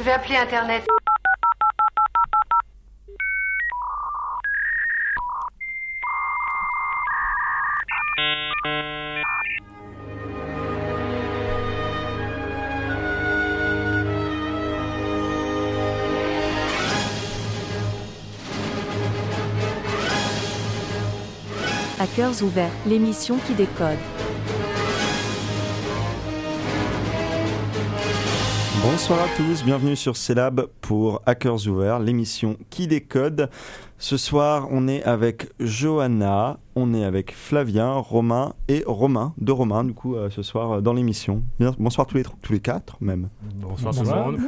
Je vais appeler Internet. Hackers ouverts, l'émission qui décode. Bonsoir à tous, bienvenue sur CELAB pour Hackers Ouverts, l'émission qui décode. Ce soir, on est avec Johanna, on est avec Flavien, Romain et Romain, de Romain, du coup, euh, ce soir euh, dans l'émission. Bien- Bonsoir tous les, tr- tous les quatre, même. Bonsoir tout le monde.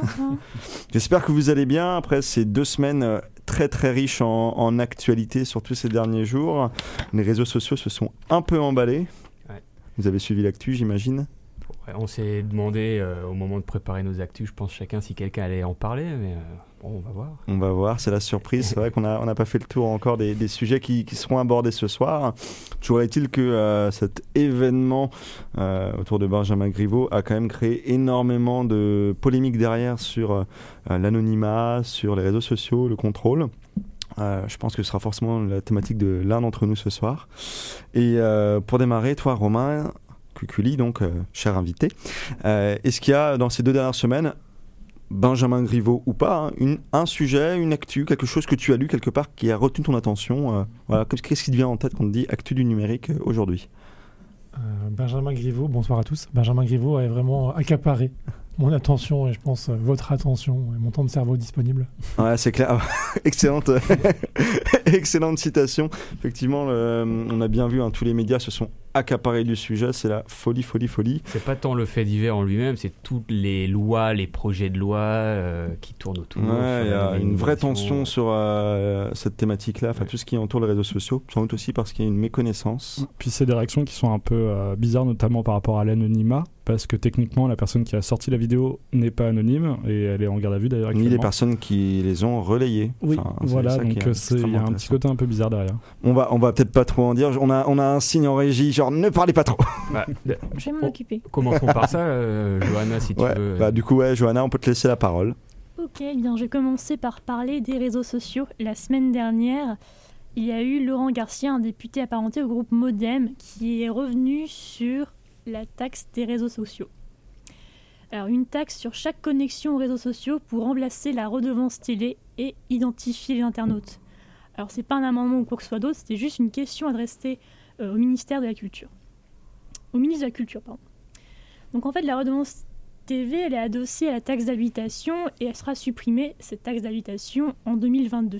J'espère que vous allez bien après ces deux semaines euh, très très riches en, en actualité, surtout ces derniers jours. Les réseaux sociaux se sont un peu emballés. Ouais. Vous avez suivi l'actu, j'imagine? On s'est demandé euh, au moment de préparer nos actus, je pense chacun si quelqu'un allait en parler, mais euh, on va voir. On va voir, c'est la surprise. C'est vrai qu'on n'a n'a pas fait le tour encore des, sujets qui, seront abordés ce soir. Toujours est-il que euh, cet événement autour de Benjamin Griveaux a quand même créé énormément de polémiques derrière sur l'anonymat, sur les réseaux sociaux, le contrôle. Je pense que ce sera forcément la thématique de l'un d'entre nous ce soir. Et pour démarrer, toi Romain, Cuculi, donc euh, cher invité, euh, est-ce qu'il y a dans ces deux dernières semaines Benjamin Griveaux ou pas, hein, une, un sujet, une actu, quelque chose que tu as lu quelque part qui a retenu ton attention. euh, voilà, qu'est-ce qui te vient en tête quand on te dit actu du numérique euh, aujourd'hui? Euh, Benjamin Griveaux, bonsoir à tous. Benjamin Griveaux a vraiment accaparé mon attention et je pense votre attention et mon temps de cerveau disponible. Ouais, c'est clair. excellente, excellente citation. Effectivement, le- on a bien vu, hein, tous les médias se sont accaparés du sujet. C'est la folie, folie, folie. C'est pas tant le fait divers en lui-même, c'est toutes les lois, les projets de loi euh, qui tournent autour. Ouais, il y a une vraie tension sur euh, cette thématique-là, enfin Ouais. tout ce qui entoure les réseaux sociaux. Sans doute aussi parce qu'il y a une méconnaissance. Puis c'est des réactions qui sont un peu euh, bizarres, notamment par rapport à l'anonymat, parce que techniquement, la personne qui a sorti la vidéo n'est pas anonyme, et elle est en garde à vue d'ailleurs. Ni les personnes qui les ont relayées. Oui, Enfin, voilà, donc il y a un petit côté un peu bizarre derrière. On va, on va peut-être pas trop en dire. On a, on a un signe en régie, genre ne parlez pas trop. Bah, Je vais m'en occuper. commençons par ça, euh, Johanna, si tu Ouais, veux. bah, du coup, ouais, Johanna, on peut te laisser la parole. Ok, eh bien, je vais commencer par parler des réseaux sociaux. La semaine dernière, il y a eu Laurent Garcia, un député apparenté au groupe Modem, qui est revenu sur la taxe des réseaux sociaux. Alors, une taxe sur chaque connexion aux réseaux sociaux pour remplacer la redevance télé et identifier les internautes. Alors, c'est pas un amendement ou quoi que ce soit d'autre, c'était juste une question adressée au ministère de la Culture. Au ministre de la Culture, pardon. Donc, en fait, la redevance TV, elle est adossée à la taxe d'habitation et elle sera supprimée, cette taxe d'habitation, en 2022.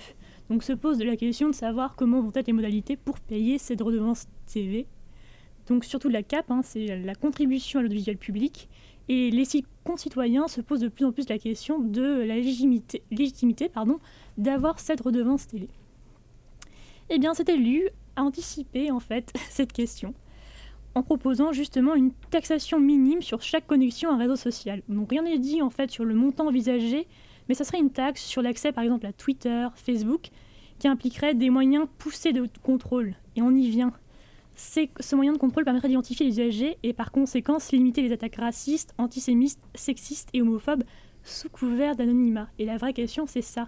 Donc se pose la question de savoir comment vont être les modalités pour payer cette redevance TV. Donc surtout la CAP, hein, c'est la contribution à l'audiovisuel public. Et les ci- concitoyens se posent de plus en plus la question de la légitimité, pardon, d'avoir cette redevance télé. Eh bien cet élu a anticipé en fait cette question en proposant justement une taxation minime sur chaque connexion à un réseau social. Donc rien n'est dit en fait sur le montant envisagé, mais ça serait une taxe sur l'accès par exemple à Twitter, Facebook, qui impliquerait des moyens poussés de contrôle. Et on y vient. Ce moyen de contrôle permettrait d'identifier les usagers et par conséquent limiter les attaques racistes, antisémites, sexistes et homophobes sous couvert d'anonymat. Et la vraie question c'est ça.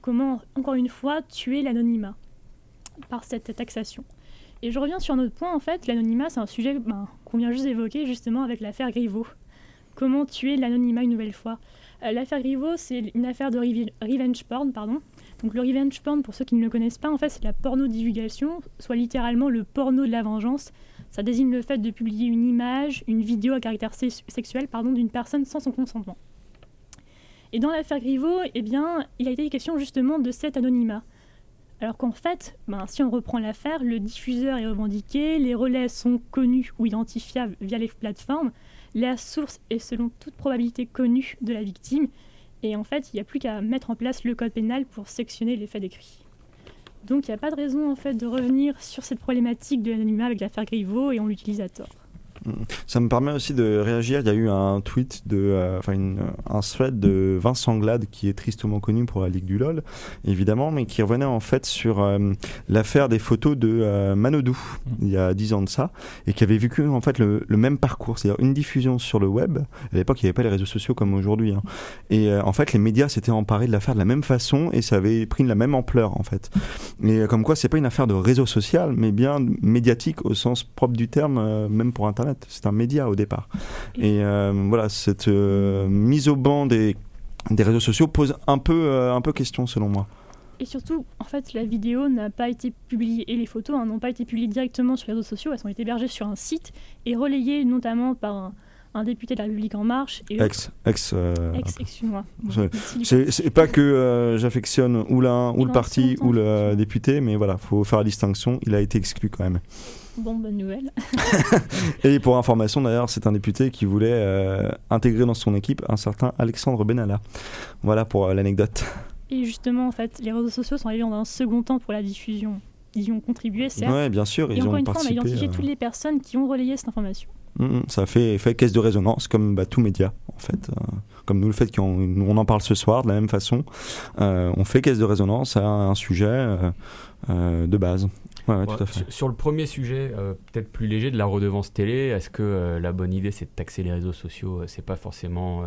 Comment, encore une fois, tuer l'anonymat? Par cette taxation et je reviens sur un autre point, en fait, l'anonymat, c'est un sujet ben, qu'on vient juste d'évoquer justement avec l'affaire Griveaux. Comment tuer l'anonymat une nouvelle fois? Euh, L'affaire Griveaux, c'est une affaire de revenge porn, pardon. Donc le revenge porn, pour ceux qui ne le connaissent pas, en fait, c'est la porno-divulgation, soit littéralement le porno de la vengeance. Ça désigne le fait de publier une image, une vidéo à caractère sex- sexuel, pardon, d'une personne sans son consentement. Et dans l'affaire Griveaux, eh bien, il a été question justement de cet anonymat. Alors qu'en fait, ben, si on reprend l'affaire, le diffuseur est revendiqué, les relais sont connus ou identifiables via les plateformes, la source est selon toute probabilité connue de la victime, et en fait, il n'y a plus qu'à mettre en place le code pénal pour sectionner les faits décrits. Donc il n'y a pas de raison en fait de revenir sur cette problématique de l'anonymat avec l'affaire Griveaux et on l'utilise à tort. Ça me permet aussi de réagir. Il y a eu un tweet de, euh, enfin un thread de Vincent Glade qui est tristement connu pour la Ligue du LOL, évidemment, mais qui revenait en fait sur euh, l'affaire des photos de euh, Manodou il y a 10 ans de ça, et qui avait vécu en fait le, le même parcours, c'est-à-dire une diffusion sur le web. À l'époque, il n'y avait pas les réseaux sociaux comme aujourd'hui, hein. et euh, en fait, les médias s'étaient emparés de l'affaire de la même façon, et ça avait pris la même ampleur en fait. Et comme quoi, c'est pas une affaire de réseau social, mais bien médiatique au sens propre du terme, même pour Internet. C'est un média au départ. Et euh, voilà, cette euh, mise au banc des, des réseaux sociaux pose un peu, euh, un peu question selon moi. Et surtout, en fait, la vidéo n'a pas été publiée et les photos hein, n'ont pas été publiées directement sur les réseaux sociaux. Elles ont été hébergées sur un site et relayées notamment par un, un député de la République en marche et Ex, ex. euh, ex, excuse-moi. C'est- pas que euh, j'affectionne ou l'un ou le parti ou le longtemps. député, mais voilà, faut faire la distinction. Il a été exclu quand même. Bon, bonne nouvelle. Et pour information d'ailleurs, c'est un député qui voulait euh, intégrer dans son équipe un certain Alexandre Benalla. Voilà pour euh, l'anecdote. Et justement, en fait, les réseaux sociaux sont arrivés dans un second temps pour la diffusion. Ils y ont contribué, certes. Ouais, bien sûr, et ils encore ont une fois, on a identifié euh, toutes les personnes qui ont relayé cette information. Mm, mm, ça fait, fait caisse de résonance comme bah, tout média en fait. Euh, comme nous le fait qu'on on en parle ce soir de la même façon. Euh, on fait caisse de résonance à un sujet de base. Ouais, ouais, Ouais, tout à fait. sur, sur le premier sujet, euh, peut-être plus léger, de la redevance télé, est-ce que euh, la bonne idée c'est de taxer les réseaux sociaux euh, C'est pas forcément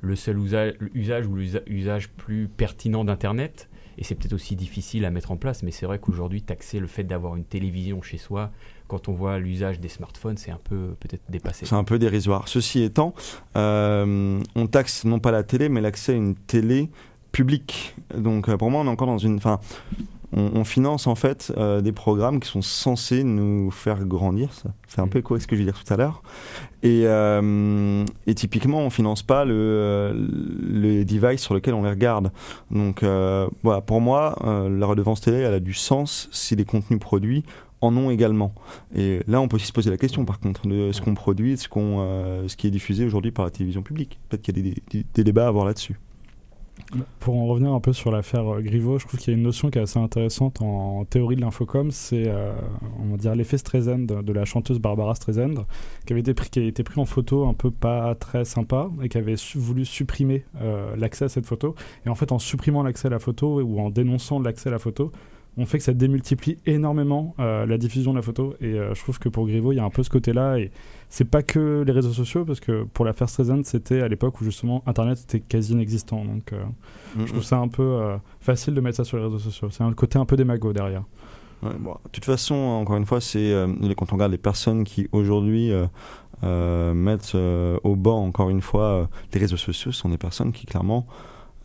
le seul usage, usage ou l'usage plus pertinent d'Internet? Et c'est peut-être aussi difficile à mettre en place, mais c'est vrai qu'aujourd'hui, taxer le fait d'avoir une télévision chez soi, quand on voit l'usage des smartphones, c'est un peu peut-être dépassé. C'est un peu dérisoire. Ceci étant, euh, on taxe non pas la télé, mais l'accès à une télé publique. Donc pour moi, on est encore dans une. Enfin, on, on finance en fait euh, des programmes qui sont censés nous faire grandir. Fait un peu écho à ce que je disais tout à l'heure. Et, euh, et typiquement, on finance pas le, euh, le device sur lequel on les regarde. Donc euh, voilà, pour moi, la redevance télé, elle a du sens si les contenus produits en ont également. Et là, on peut aussi se poser la question, par contre, de ce qu'on produit, de ce, qu'on, ce qui est diffusé aujourd'hui par la télévision publique. Peut-être qu'il y a des, des- des débats à avoir là-dessus. Pour en revenir un peu sur l'affaire euh, Griveaux, je trouve qu'il y a une notion qui est assez intéressante en théorie de l'infocom, c'est euh, on va dire l'effet Streisand de la chanteuse Barbara Streisand, qui avait été pris, qui a été pris en photo un peu pas très sympa et qui avait voulu supprimer euh, l'accès à cette photo. Et en fait, en supprimant l'accès à la photo ou en dénonçant l'accès à la photo, on fait que ça démultiplie énormément euh, la diffusion de la photo. Et euh, je trouve que pour Griveaux, il y a un peu ce côté-là. Et c'est pas que les réseaux sociaux, parce que pour l'affaire Streisand, c'était à l'époque où justement Internet était quasi inexistant. Donc euh, je trouve ça un peu facile de mettre ça sur les réseaux sociaux. C'est un côté un peu démago derrière. Ouais, bon, de toute façon, encore une fois, c'est quand on regarde les personnes qui aujourd'hui mettent au banc, encore une fois, les réseaux sociaux, ce sont des personnes qui clairement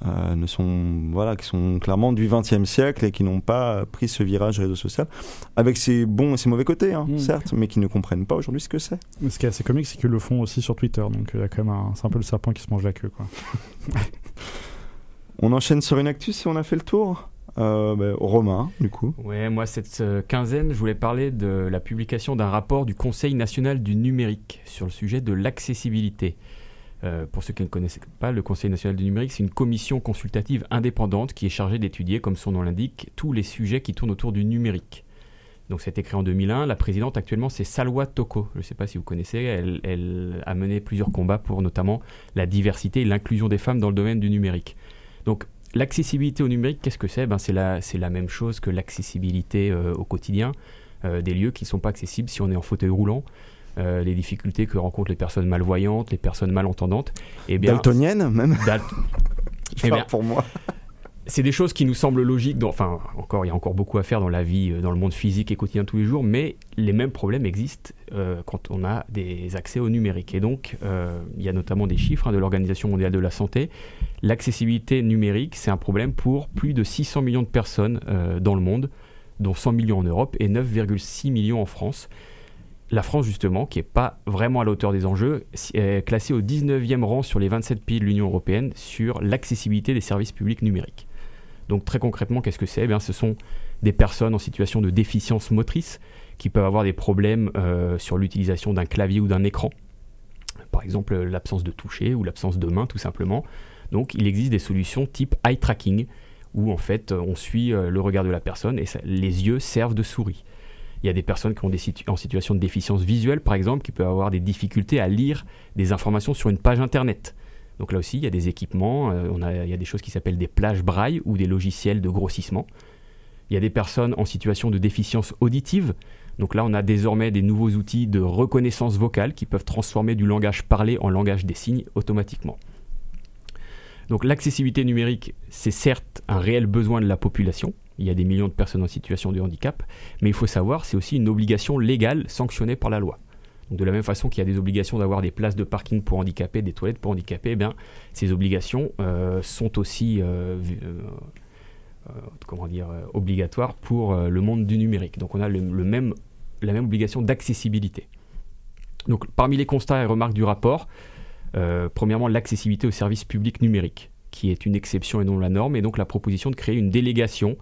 euh, ne sont voilà, qui sont clairement du XXe siècle et qui n'ont pas pris ce virage réseau social, avec ses bons et ses mauvais côtés, hein, Mm. certes, mais qui ne comprennent pas aujourd'hui ce que c'est. Ce qui est assez comique, c'est qu'ils le font aussi sur Twitter. Donc il y a quand même un, c'est un peu le serpent qui se mange la queue. Quoi. On enchaîne sur une actu si on a fait le tour. Euh, ben, Romain, du coup. Ouais, moi, cette euh, quinzaine, je voulais parler de la publication d'un rapport du Conseil national du numérique sur le sujet de l'accessibilité. Euh, pour ceux qui ne connaissent pas, le Conseil national du numérique, c'est une commission consultative indépendante qui est chargée d'étudier, comme son nom l'indique, tous les sujets qui tournent autour du numérique. Donc, c'est créé en 2001. La présidente actuellement, c'est Salwa Toko. Je ne sais pas si vous connaissez. Elle, a mené plusieurs combats pour notamment la diversité et l'inclusion des femmes dans le domaine du numérique. Donc, l'accessibilité au numérique, qu'est-ce que c'est? Ben, C'est la, c'est la même chose que l'accessibilité euh, au quotidien. Euh, des lieux qui ne sont pas accessibles si on est en fauteuil roulant. Euh, les difficultés que rencontrent les personnes malvoyantes, les personnes malentendantes. Eh bien, Daltonienne, même Dal- Je Eh bien, pour moi. c'est des choses qui nous semblent logiques. Dans, enfin, encore, il y a encore beaucoup à faire dans la vie, euh, dans le monde physique et quotidien de tous les jours, mais les mêmes problèmes existent euh, quand on a des accès au numérique. Et donc, euh, il y a notamment des chiffres hein, de l'Organisation mondiale de la santé. L'accessibilité numérique, c'est un problème pour plus de 600 millions de personnes dans le monde, dont 100 millions en Europe et 9,6 millions en France. La France, justement, qui n'est pas vraiment à la hauteur des enjeux, est classée au 19e rang sur les 27 pays de l'Union européenne sur l'accessibilité des services publics numériques. Donc très concrètement, qu'est-ce que c'est? Eh bien, Ce sont des personnes en situation de déficience motrice qui peuvent avoir des problèmes euh, sur l'utilisation d'un clavier ou d'un écran. Par exemple, l'absence de toucher ou l'absence de main, tout simplement. Donc il existe des solutions type eye tracking, où en fait on suit euh, le regard de la personne et les yeux servent de souris. Il y a des personnes qui ont des situ- en situation de déficience visuelle, par exemple, qui peuvent avoir des difficultés à lire des informations sur une page Internet. Donc là aussi, il y a des équipements, euh, il y a des choses qui s'appellent des plages braille ou des logiciels de grossissement. Il y a des personnes en situation de déficience auditive. Donc là, on a désormais des nouveaux outils de reconnaissance vocale qui peuvent transformer du langage parlé en langage des signes automatiquement. Donc l'accessibilité numérique, c'est certes un réel besoin de la population. Il y a des millions de personnes en situation de handicap, mais il faut savoir, c'est aussi une obligation légale sanctionnée par la loi. Donc de la même façon qu'il y a des obligations d'avoir des places de parking pour handicapés, des toilettes pour handicapés, eh bien, ces obligations euh, sont aussi euh, euh, comment dire, obligatoires pour le monde du numérique. Donc on a le, même, la même obligation d'accessibilité. Donc parmi les constats et remarques du rapport, premièrement l'accessibilité aux services publics numériques, qui est une exception et non la norme, et donc la proposition de créer une délégation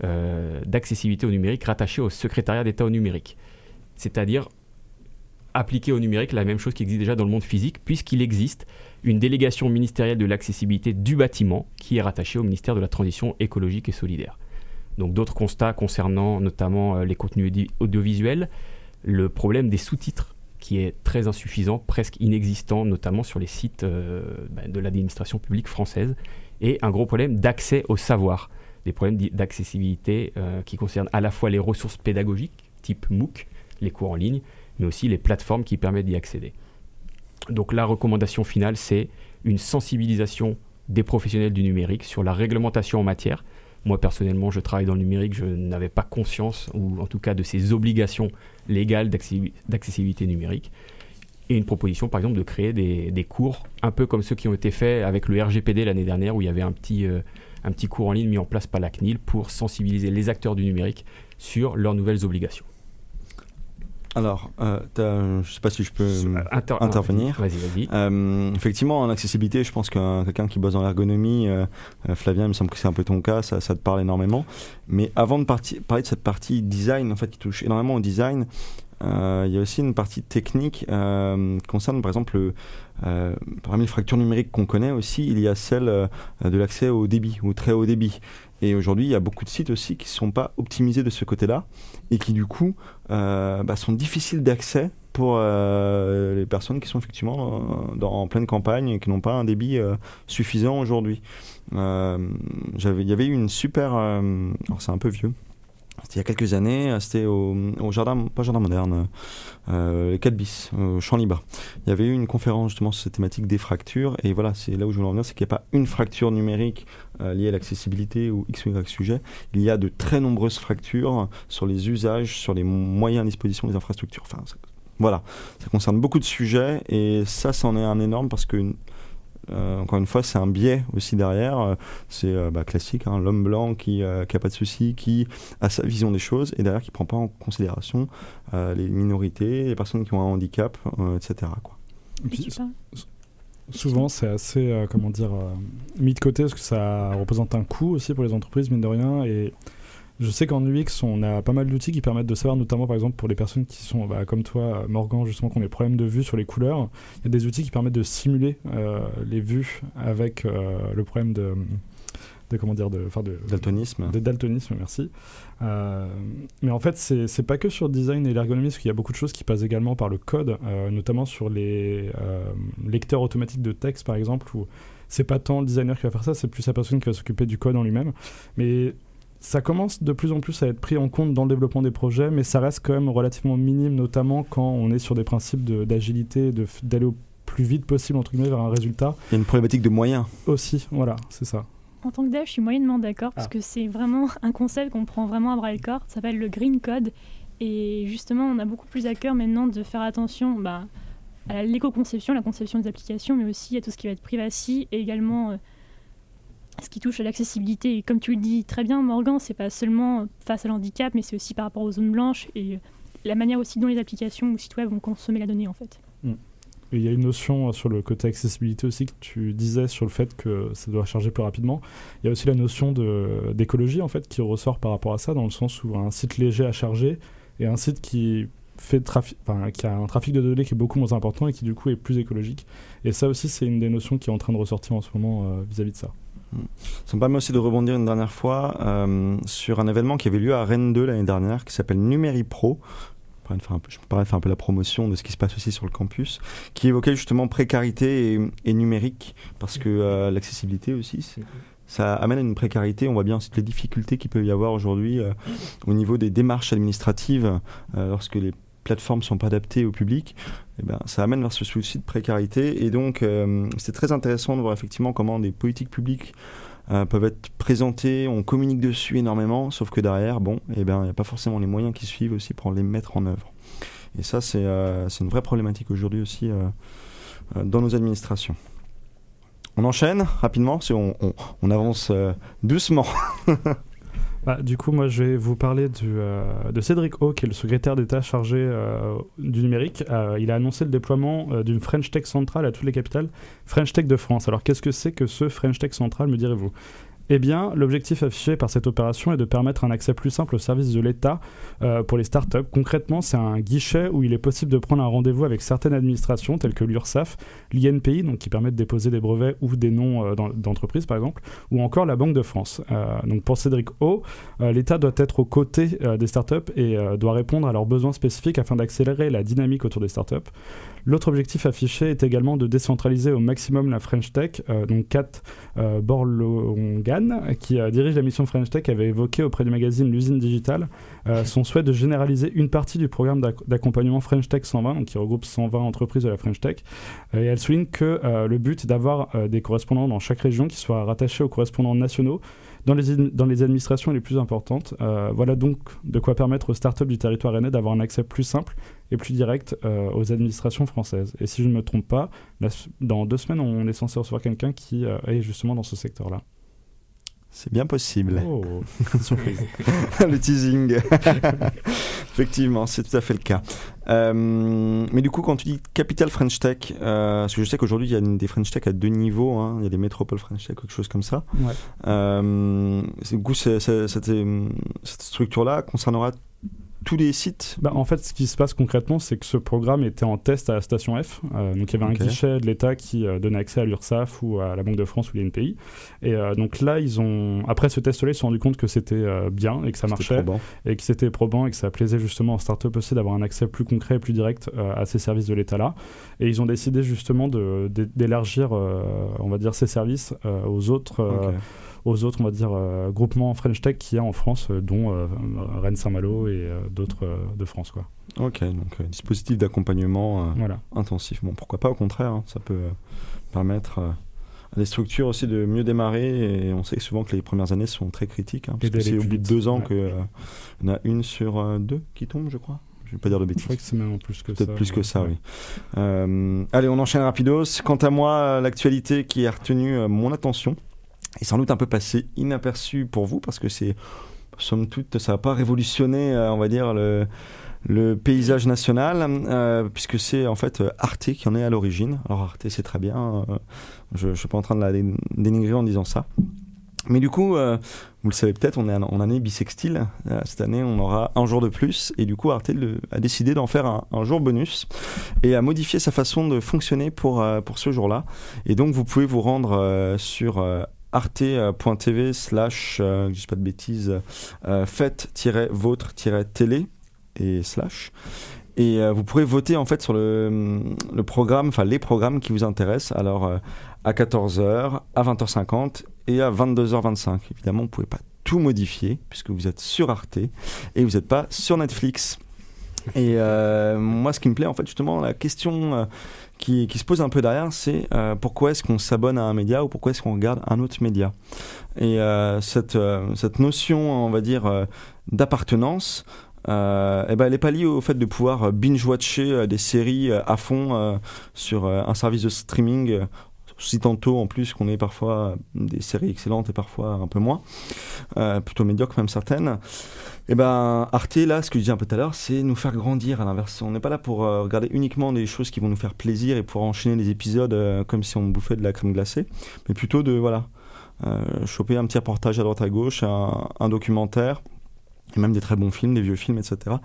d'accessibilité au numérique rattachée au secrétariat d'État au numérique. C'est-à-dire appliquer au numérique la même chose qui existe déjà dans le monde physique, puisqu'il existe une délégation ministérielle de l'accessibilité du bâtiment qui est rattachée au ministère de la Transition écologique et solidaire. Donc d'autres constats concernant notamment euh, les contenus audi- audiovisuels, le problème des sous-titres qui est très insuffisant, presque inexistant, notamment sur les sites euh, bah, de l'administration publique française, et un gros problème d'accès au savoir, des problèmes d'accessibilité euh, qui concernent à la fois les ressources pédagogiques, type MOOC, les cours en ligne, mais aussi les plateformes qui permettent d'y accéder. Donc la recommandation finale, c'est une sensibilisation des professionnels du numérique sur la réglementation en matière. Moi personnellement, je travaille dans le numérique, je n'avais pas conscience, ou en tout cas de ces obligations légales d'accessi- d'accessibilité numérique. Et une proposition, par exemple, de créer des, des cours, un peu comme ceux qui ont été faits avec le RGPD l'année dernière, où il y avait un petit, euh, un petit cours en ligne mis en place par la CNIL pour sensibiliser les acteurs du numérique sur leurs nouvelles obligations. Alors, euh, je sais pas si je peux euh, Inter- intervenir. Vas-y, vas-y. Euh, effectivement, en accessibilité, je pense qu'un quelqu'un qui bosse dans l'ergonomie, euh, Flavien, il me semble que c'est un peu ton cas, ça, ça te parle énormément. Mais avant de parler de cette partie design, en fait, qui touche énormément au design, il y a aussi une partie technique qui concerne, par exemple, le, euh, parmi les fractures numériques qu'on connaît aussi, il y a celle euh, de l'accès au débit, au très haut débit. Et aujourd'hui, il y a beaucoup de sites aussi qui ne sont pas optimisés de ce côté-là et qui, du coup, euh, bah, sont difficiles d'accès pour les personnes qui sont effectivement en pleine campagne et qui n'ont pas un débit suffisant aujourd'hui. Il y avait une super... alors c'est un peu vieux. C'était il y a quelques années, euh, c'était au, jardin, pas jardin moderne, euh, les 4 bis, au champ libre. Il y avait eu une conférence justement sur cette thématique des fractures, et voilà, c'est là où je voulais en venir, c'est qu'il n'y a pas une fracture numérique euh, liée à l'accessibilité ou X ou Y sujet, il y a de très nombreuses fractures sur les usages, sur les moyens à disposition des infrastructures. Enfin, voilà, ça concerne beaucoup de sujets, et ça, c'en est un énorme parce que euh, encore une fois, c'est un biais aussi derrière. Euh, C'est euh, bah, classique, hein, l'homme blanc qui n'a pas de souci, qui a sa vision des choses et derrière qui ne prend pas en considération euh, les minorités, les personnes qui ont un handicap, euh, etc. Quoi. Et puis, souvent, c'est assez, euh, comment dire, euh, mis de côté parce que ça représente un coût aussi pour les entreprises, mine de rien. Et je sais qu'en UX, on a pas mal d'outils qui permettent de savoir, notamment par exemple pour les personnes qui sont bah, comme toi, Morgan, justement, qui ont des problèmes de vue sur les couleurs. Il y a des outils qui permettent de simuler euh, les vues avec euh, le problème de, de comment dire, de, Daltonisme. de daltonisme, merci. Euh, mais en fait, c'est pas que sur le design et l'ergonomie, parce qu'il y a beaucoup de choses qui passent également par le code, notamment sur les lecteurs automatiques de texte, par exemple, où c'est pas tant le designer qui va faire ça, c'est plus la personne qui va s'occuper du code en lui-même. Mais ça commence de plus en plus à être pris en compte dans le développement des projets, mais ça reste quand même relativement minime, notamment quand on est sur des principes d'agilité, de- d'aller au plus vite possible, entre guillemets, vers un résultat. Il y a une problématique de moyens. Aussi, voilà, c'est ça. En tant que dev, je suis moyennement d'accord parce Ah. que c'est vraiment un concept qu'on prend vraiment à bras le corps. Ça s'appelle le green code. Et justement, on a beaucoup plus à cœur maintenant de faire attention bah, à l'éco-conception, la conception des applications, mais aussi à tout ce qui va être privacy et également euh, ce qui touche à l'accessibilité. Et comme tu le dis très bien, Morgan, c'est pas seulement face à l'handicap, mais c'est aussi par rapport aux zones blanches et la manière aussi dont les applications ou sites web vont consommer la donnée en fait. Et il y a une notion euh, sur le côté accessibilité aussi que tu disais sur le fait que ça doit charger plus rapidement. Il y a aussi la notion d'écologie en fait qui ressort par rapport à ça dans le sens où un site léger à charger et un site qui fait qui a un trafic de données qui est beaucoup moins important et qui du coup est plus écologique. Et ça aussi c'est une des notions qui est en train de ressortir en ce moment euh, vis-à-vis de ça. Ça me permet aussi de rebondir une dernière fois euh, sur un événement qui avait lieu à Rennes 2 l'année dernière qui s'appelle Numéripro. Je me permets de faire un peu la promotion de ce qui se passe aussi sur le campus, qui évoquait justement précarité et, numérique, parce que euh, l'accessibilité aussi, ça amène à une précarité. On voit bien toutes les difficultés qu'il peut y avoir aujourd'hui euh, au niveau des démarches administratives lorsque les plateformes sont pas adaptées au public. Eh ben, ça amène vers ce souci de précarité. Et donc, euh, c'est très intéressant de voir effectivement comment des politiques publiques euh, peuvent être présentées. On communique dessus énormément, sauf que derrière, bon, eh ben, il n'y a pas forcément les moyens qui suivent aussi pour les mettre en œuvre. Et ça, c'est euh, une vraie problématique aujourd'hui aussi dans nos administrations. On enchaîne rapidement, on, on avance doucement. Bah, du coup, moi, je vais vous parler euh, de Cédric O, qui est le secrétaire d'État chargé euh, du numérique. Euh, il a annoncé le déploiement d'une French Tech centrale à toutes les capitales French Tech de France. Alors, qu'est-ce que c'est que ce French Tech central, me direz-vous? Eh bien, l'objectif affiché par cette opération est de permettre un accès plus simple aux services de l'État euh, pour les startups. Concrètement, c'est un guichet où il est possible de prendre un rendez-vous avec certaines administrations, telles que l'URSSAF, l'INPI, donc qui permet de déposer des brevets ou des noms euh, d'entreprises, par exemple, ou encore la Banque de France. Euh, donc, pour Cédric O, l'État doit être aux côtés des startups et doit répondre à leurs besoins spécifiques afin d'accélérer la dynamique autour des startups. L'autre objectif affiché est également de décentraliser au maximum la French Tech. Donc Kat euh, Qui euh, dirige la mission French Tech, avait évoqué auprès du magazine L'usine digitale euh, son souhait de généraliser une partie du programme d'ac- d'accompagnement French Tech 120, donc qui regroupe 120 entreprises de la French Tech. Elle souligne que euh, le but est d'avoir des correspondants dans chaque région qui soient rattachés aux correspondants nationaux dans les, administrations les plus importantes. Voilà donc de quoi permettre aux startups du territoire rennais d'avoir un accès plus simple et plus direct aux administrations françaises. Et si je ne me trompe pas, dans deux semaines, on est censé recevoir quelqu'un qui est justement dans ce secteur-là. C'est bien possible. Oh, surprise. le teasing. Effectivement, c'est tout à fait le cas. Euh, mais du coup, quand tu dis Capital French Tech, euh, parce que je sais qu'aujourd'hui, il y a des French Tech à deux niveaux. hein. Il y a des métropoles French Tech, quelque chose comme ça. Ouais. Euh, du coup, cette structure-là concernera tous les sites. Bah, en fait, ce qui se passe concrètement, c'est que ce programme était en test à la station F. Euh, donc, il y avait un guichet de l'État qui euh, donnait accès à l'URSSAF ou à la Banque de France ou l'INPI. Et euh, donc là, ils ont, après ce test-là, ils se sont rendus compte que c'était bien et que ça marchait. probant. et que c'était probant et que ça plaisait justement aux startups aussi d'avoir un accès plus concret et plus direct à ces services de l'État-là. Et ils ont décidé justement d'élargir, on va dire, ces services aux autres. Aux autres, on va dire, euh, groupements French Tech qu'il y a en France, euh, dont euh, Rennes Saint-Malo et d'autres de France, quoi. Ok, donc dispositif d'accompagnement Voilà. intensif. Bon, pourquoi pas, au contraire, hein, ça peut permettre à des structures aussi de mieux démarrer. Et on sait souvent que les premières années sont très critiques, hein, parce que c'est au bout de deux ans qu'il y en a une sur euh, deux qui tombe, je crois. Je vais pas dire de Je bêtises. crois que c'est même plus que ça. Peut-être plus que ça, ouais. oui. Euh, allez, on enchaîne rapidos. Quant à moi, l'actualité qui a retenu mon attention est sans doute un peu passée inaperçue pour vous, parce que c'est, somme toute, ça n'a pas révolutionné, euh, on va dire, le, paysage national, euh, puisque c'est en fait Arte qui en est à l'origine. Alors Arte, c'est très bien, euh, je ne suis pas en train de la dé- dénigrer en disant ça. Mais du coup, vous le savez peut-être, on est en année bisextile. Euh, cette année, on aura un jour de plus. Et du coup, Arte a décidé d'en faire un, jour bonus et a modifié sa façon de fonctionner pour, pour ce jour-là. Et donc, vous pouvez vous rendre sur arte.tv slash, euh, je dis pas de bêtises, euh, fête-votre-télé et slash. Et euh, vous pourrez voter en fait sur le, le programme, enfin les programmes qui vous intéressent. Alors euh, à 14h, à 20h50 et à 22h25. Évidemment, vous ne pouvez pas tout modifier puisque vous êtes sur Arte et vous n'êtes pas sur Netflix. Et euh, moi, ce qui me plaît, en fait, justement, la question qui, se pose un peu derrière, c'est euh, pourquoi est-ce qu'on s'abonne à un média ou pourquoi est-ce qu'on regarde un autre média? Et euh, cette, euh, cette notion, on va dire, d'appartenance, eh ben, elle n'est pas liée au fait de pouvoir binge-watcher des séries à fond sur un service de streaming, si tantôt en plus qu'on ait parfois des séries excellentes et parfois un peu moins, plutôt médiocres même certaines. Et ben Arte, là, ce que je disais un peu tout à l'heure, c'est nous faire grandir à l'inverse. On n'est pas là pour euh, regarder uniquement des choses qui vont nous faire plaisir et pour enchaîner les épisodes euh, comme si on bouffait de la crème glacée, mais plutôt de, voilà, euh, choper un petit reportage à droite à gauche, un, documentaire, et même des très bons films, des vieux films, etc.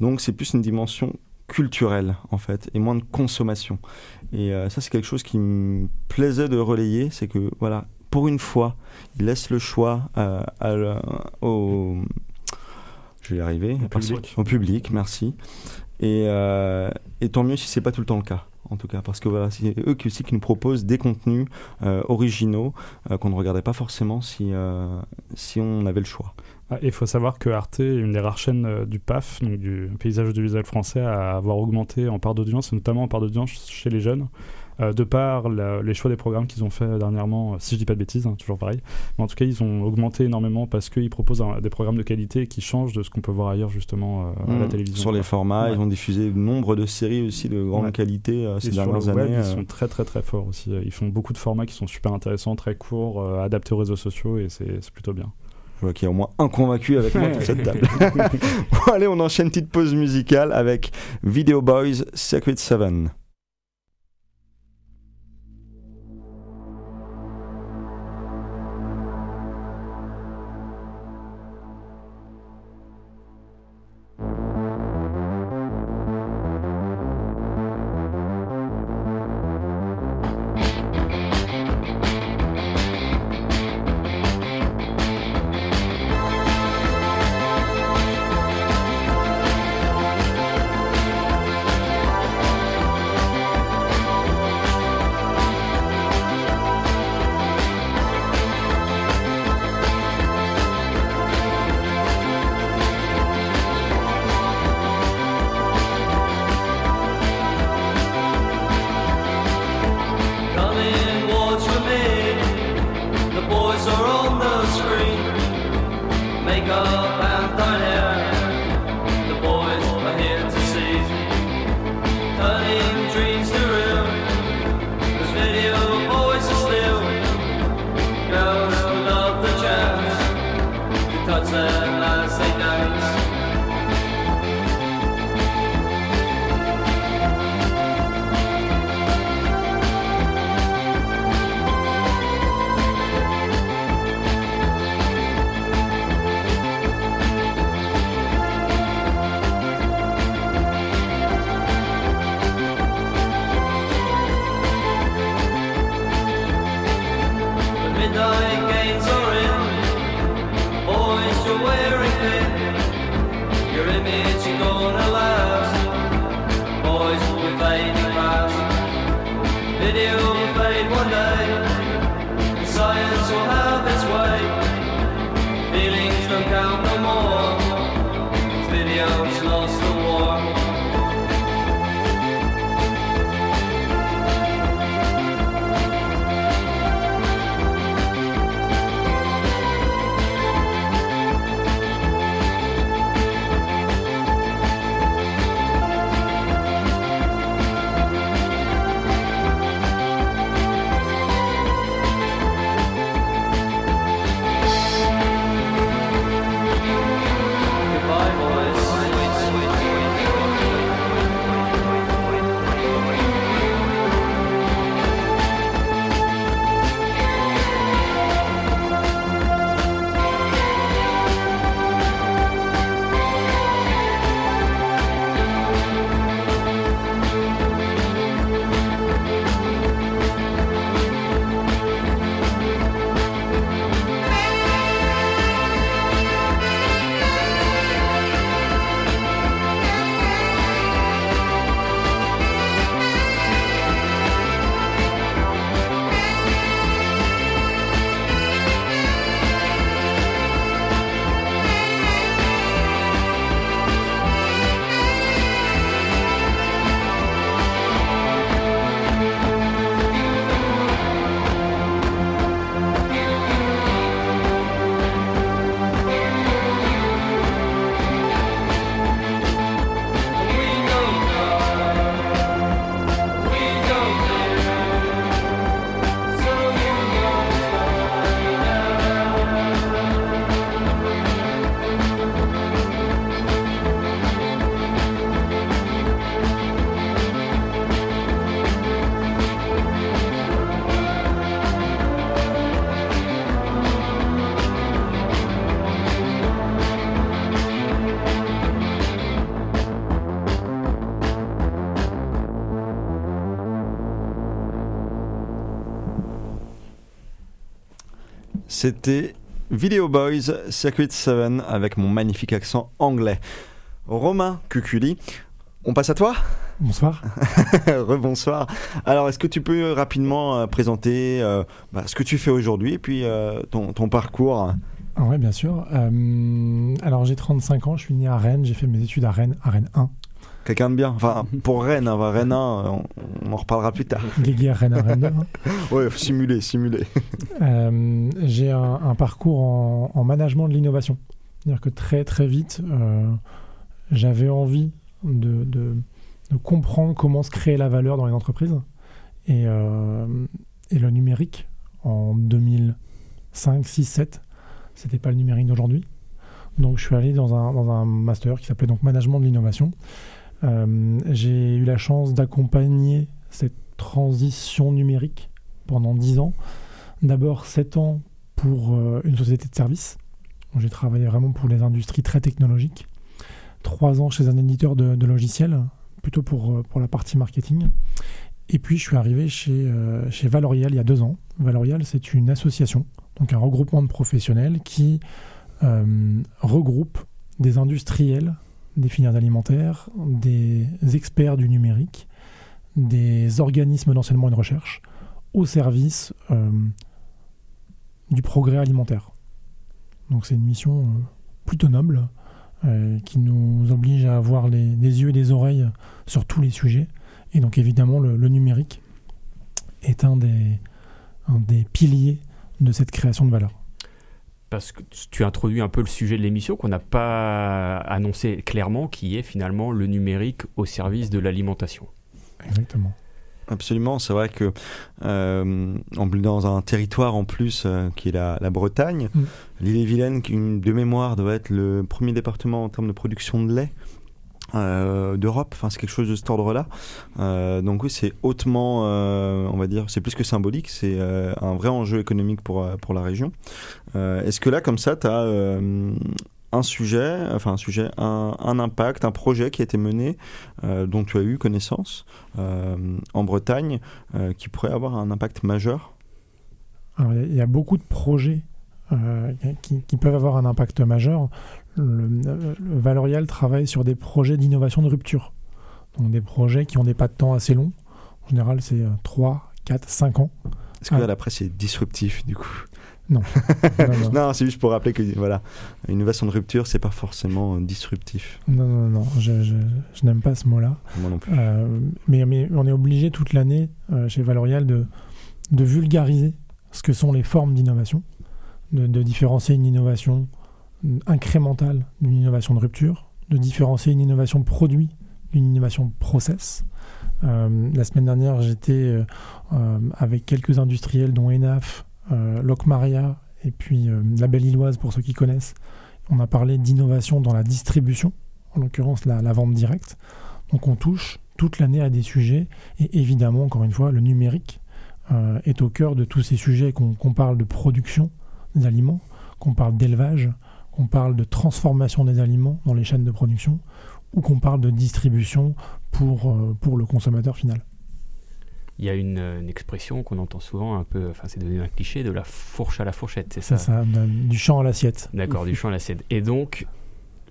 Donc c'est plus une dimension culturelle en fait et moins de consommation et ça c'est quelque chose qui me plaisait de relayer c'est que voilà pour une fois, il laisse le choix au. Je vais y arriver. Au public. Au public, merci. Et, euh, et tant mieux si c'est pas tout le temps le cas. En tout cas, parce que voilà, c'est eux qui aussi qui nous proposent des contenus euh, originaux euh, qu'on ne regardait pas forcément si, si on avait le choix. Ah, il faut savoir que Arte est une des rares chaînes du PAF, donc du paysage audiovisuel français, à avoir augmenté en part d'audience, et notamment en part d'audience chez les jeunes, de par la- les choix des programmes qu'ils ont fait dernièrement, euh, si je dis pas de bêtises, hein, toujours pareil. Mais en tout cas, ils ont augmenté énormément parce qu'ils proposent un- des programmes de qualité qui changent de ce qu'on peut voir ailleurs justement euh, à la Mmh. télévision. Sur les formats, Ouais. ils ont diffusé nombre de séries aussi de grande Ouais. qualité euh, Et ces sur le dernières web, années. ils euh. sont très très très forts aussi. Ils font beaucoup de formats qui sont super intéressants, très courts, euh, adaptés aux réseaux sociaux et c'est plutôt bien. Je vois qu'il y a au moins un convaincu avec moi sur cette table. bon, allez, on enchaîne petite pause musicale avec Video Boys Secret 7. C'était Video Boys Circuit 7 avec mon magnifique accent anglais. Romain Cuculi, on passe à toi Bonsoir. Rebonsoir. Alors, est-ce que tu peux rapidement euh, présenter euh, bah, ce que tu fais aujourd'hui et puis euh, ton, ton parcours? Ah ouais, bien sûr. Euh, alors, j'ai 35 ans, je suis né à Rennes, j'ai fait mes études à Rennes, à Rennes 1. Quelqu'un de bien Enfin, pour Rennes, hein, Rennes 1, on, on en reparlera plus tard. Légué à Rennes, à Rennes 2. hein. Ouais, simuler, simuler. Euh, j'ai un, un parcours en, en management de l'innovation. C'est-à-dire que très très vite, euh, j'avais envie de, de- de comprendre comment se créer la valeur dans les entreprises. Et, euh, et le numérique, en 2005, 6, 7, c'était pas le numérique d'aujourd'hui. Donc je suis allé dans un, dans un master qui s'appelait donc management de l'innovation. Euh, j'ai eu la chance d'accompagner cette transition numérique pendant 10 ans. D'abord 7 ans pour euh, une société de services. J'ai travaillé vraiment pour les industries très technologiques. 3 ans chez un éditeur de, logiciels, plutôt pour, euh, pour la partie marketing. Et puis je suis arrivé chez, chez Valorial il y a 2 ans. Valorial, c'est une association, donc un regroupement de professionnels qui regroupe des industriels, des filières alimentaires, des experts du numérique, des organismes d'enseignement et de recherche au service euh, du progrès alimentaire. Donc c'est une mission euh, plutôt noble euh, qui nous oblige à avoir les, yeux et les oreilles sur tous les sujets. Et donc évidemment le, le numérique est un des, un des piliers de cette création de valeur. Parce que tu introduis un peu le sujet de l'émission qu'on n'a pas annoncé clairement, qui est finalement le numérique au service de l'alimentation. Exactement. Absolument, c'est vrai que euh, dans un territoire en plus euh, qui est la, la Bretagne, Mm. l'île-et-Vilaine, qui de mémoire doit être le premier département en termes de production de lait euh, d'Europe. Enfin, c'est quelque chose de cet ordre-là. Euh, donc oui, c'est hautement, euh, on va dire, c'est plus que symbolique. C'est un vrai enjeu économique pour pour la région. Est-ce que là, comme ça, tu as un sujet, enfin un sujet, un, impact, un projet qui a été mené, dont tu as eu connaissance en Bretagne, qui pourrait avoir un impact majeur? Alors, il y a- beaucoup de projets qui peuvent avoir un impact majeur. Le, le Valorial travaille sur des projets d'innovation de rupture. Donc des projets qui ont des pas de temps assez longs. En général, c'est euh, 3, 4, 5 ans. Est-ce que Ah. là, d'après, c'est disruptif du coup? Non, non, Non, c'est juste pour rappeler que voilà, une innovation de rupture, c'est pas forcément euh, disruptif. non, non, non, je, je- je n'aime pas ce mot-là. Moi non plus. Euh, mais, mais on est obligé toute l'année euh, chez Valorial de, de vulgariser ce que sont les formes d'innovation, de, de différencier une innovation incrémentale d'une innovation de rupture, de différencier une innovation produit d'une innovation process. Euh, la semaine dernière, j'étais euh, euh, avec quelques industriels, dont Enaf, euh, Locmaria et puis euh, la Belle Illoise, pour ceux qui connaissent. On a parlé d'innovation dans la distribution, en l'occurrence la- vente directe. Donc on touche toute l'année à des sujets et évidemment, encore une fois, le numérique euh, est au cœur de tous ces sujets, qu'on qu'on parle de production des aliments, qu'on parle d'élevage, qu'on parle de transformation des aliments dans les chaînes de production ou qu'on parle de distribution pour, euh, pour le consommateur final. Il y a une, euh, une expression qu'on entend souvent un peu, enfin c'est devenu un cliché, de la fourche à la fourchette, c'est ça ça, du champ à l'assiette. D'accord, du champ à l'assiette. Et donc,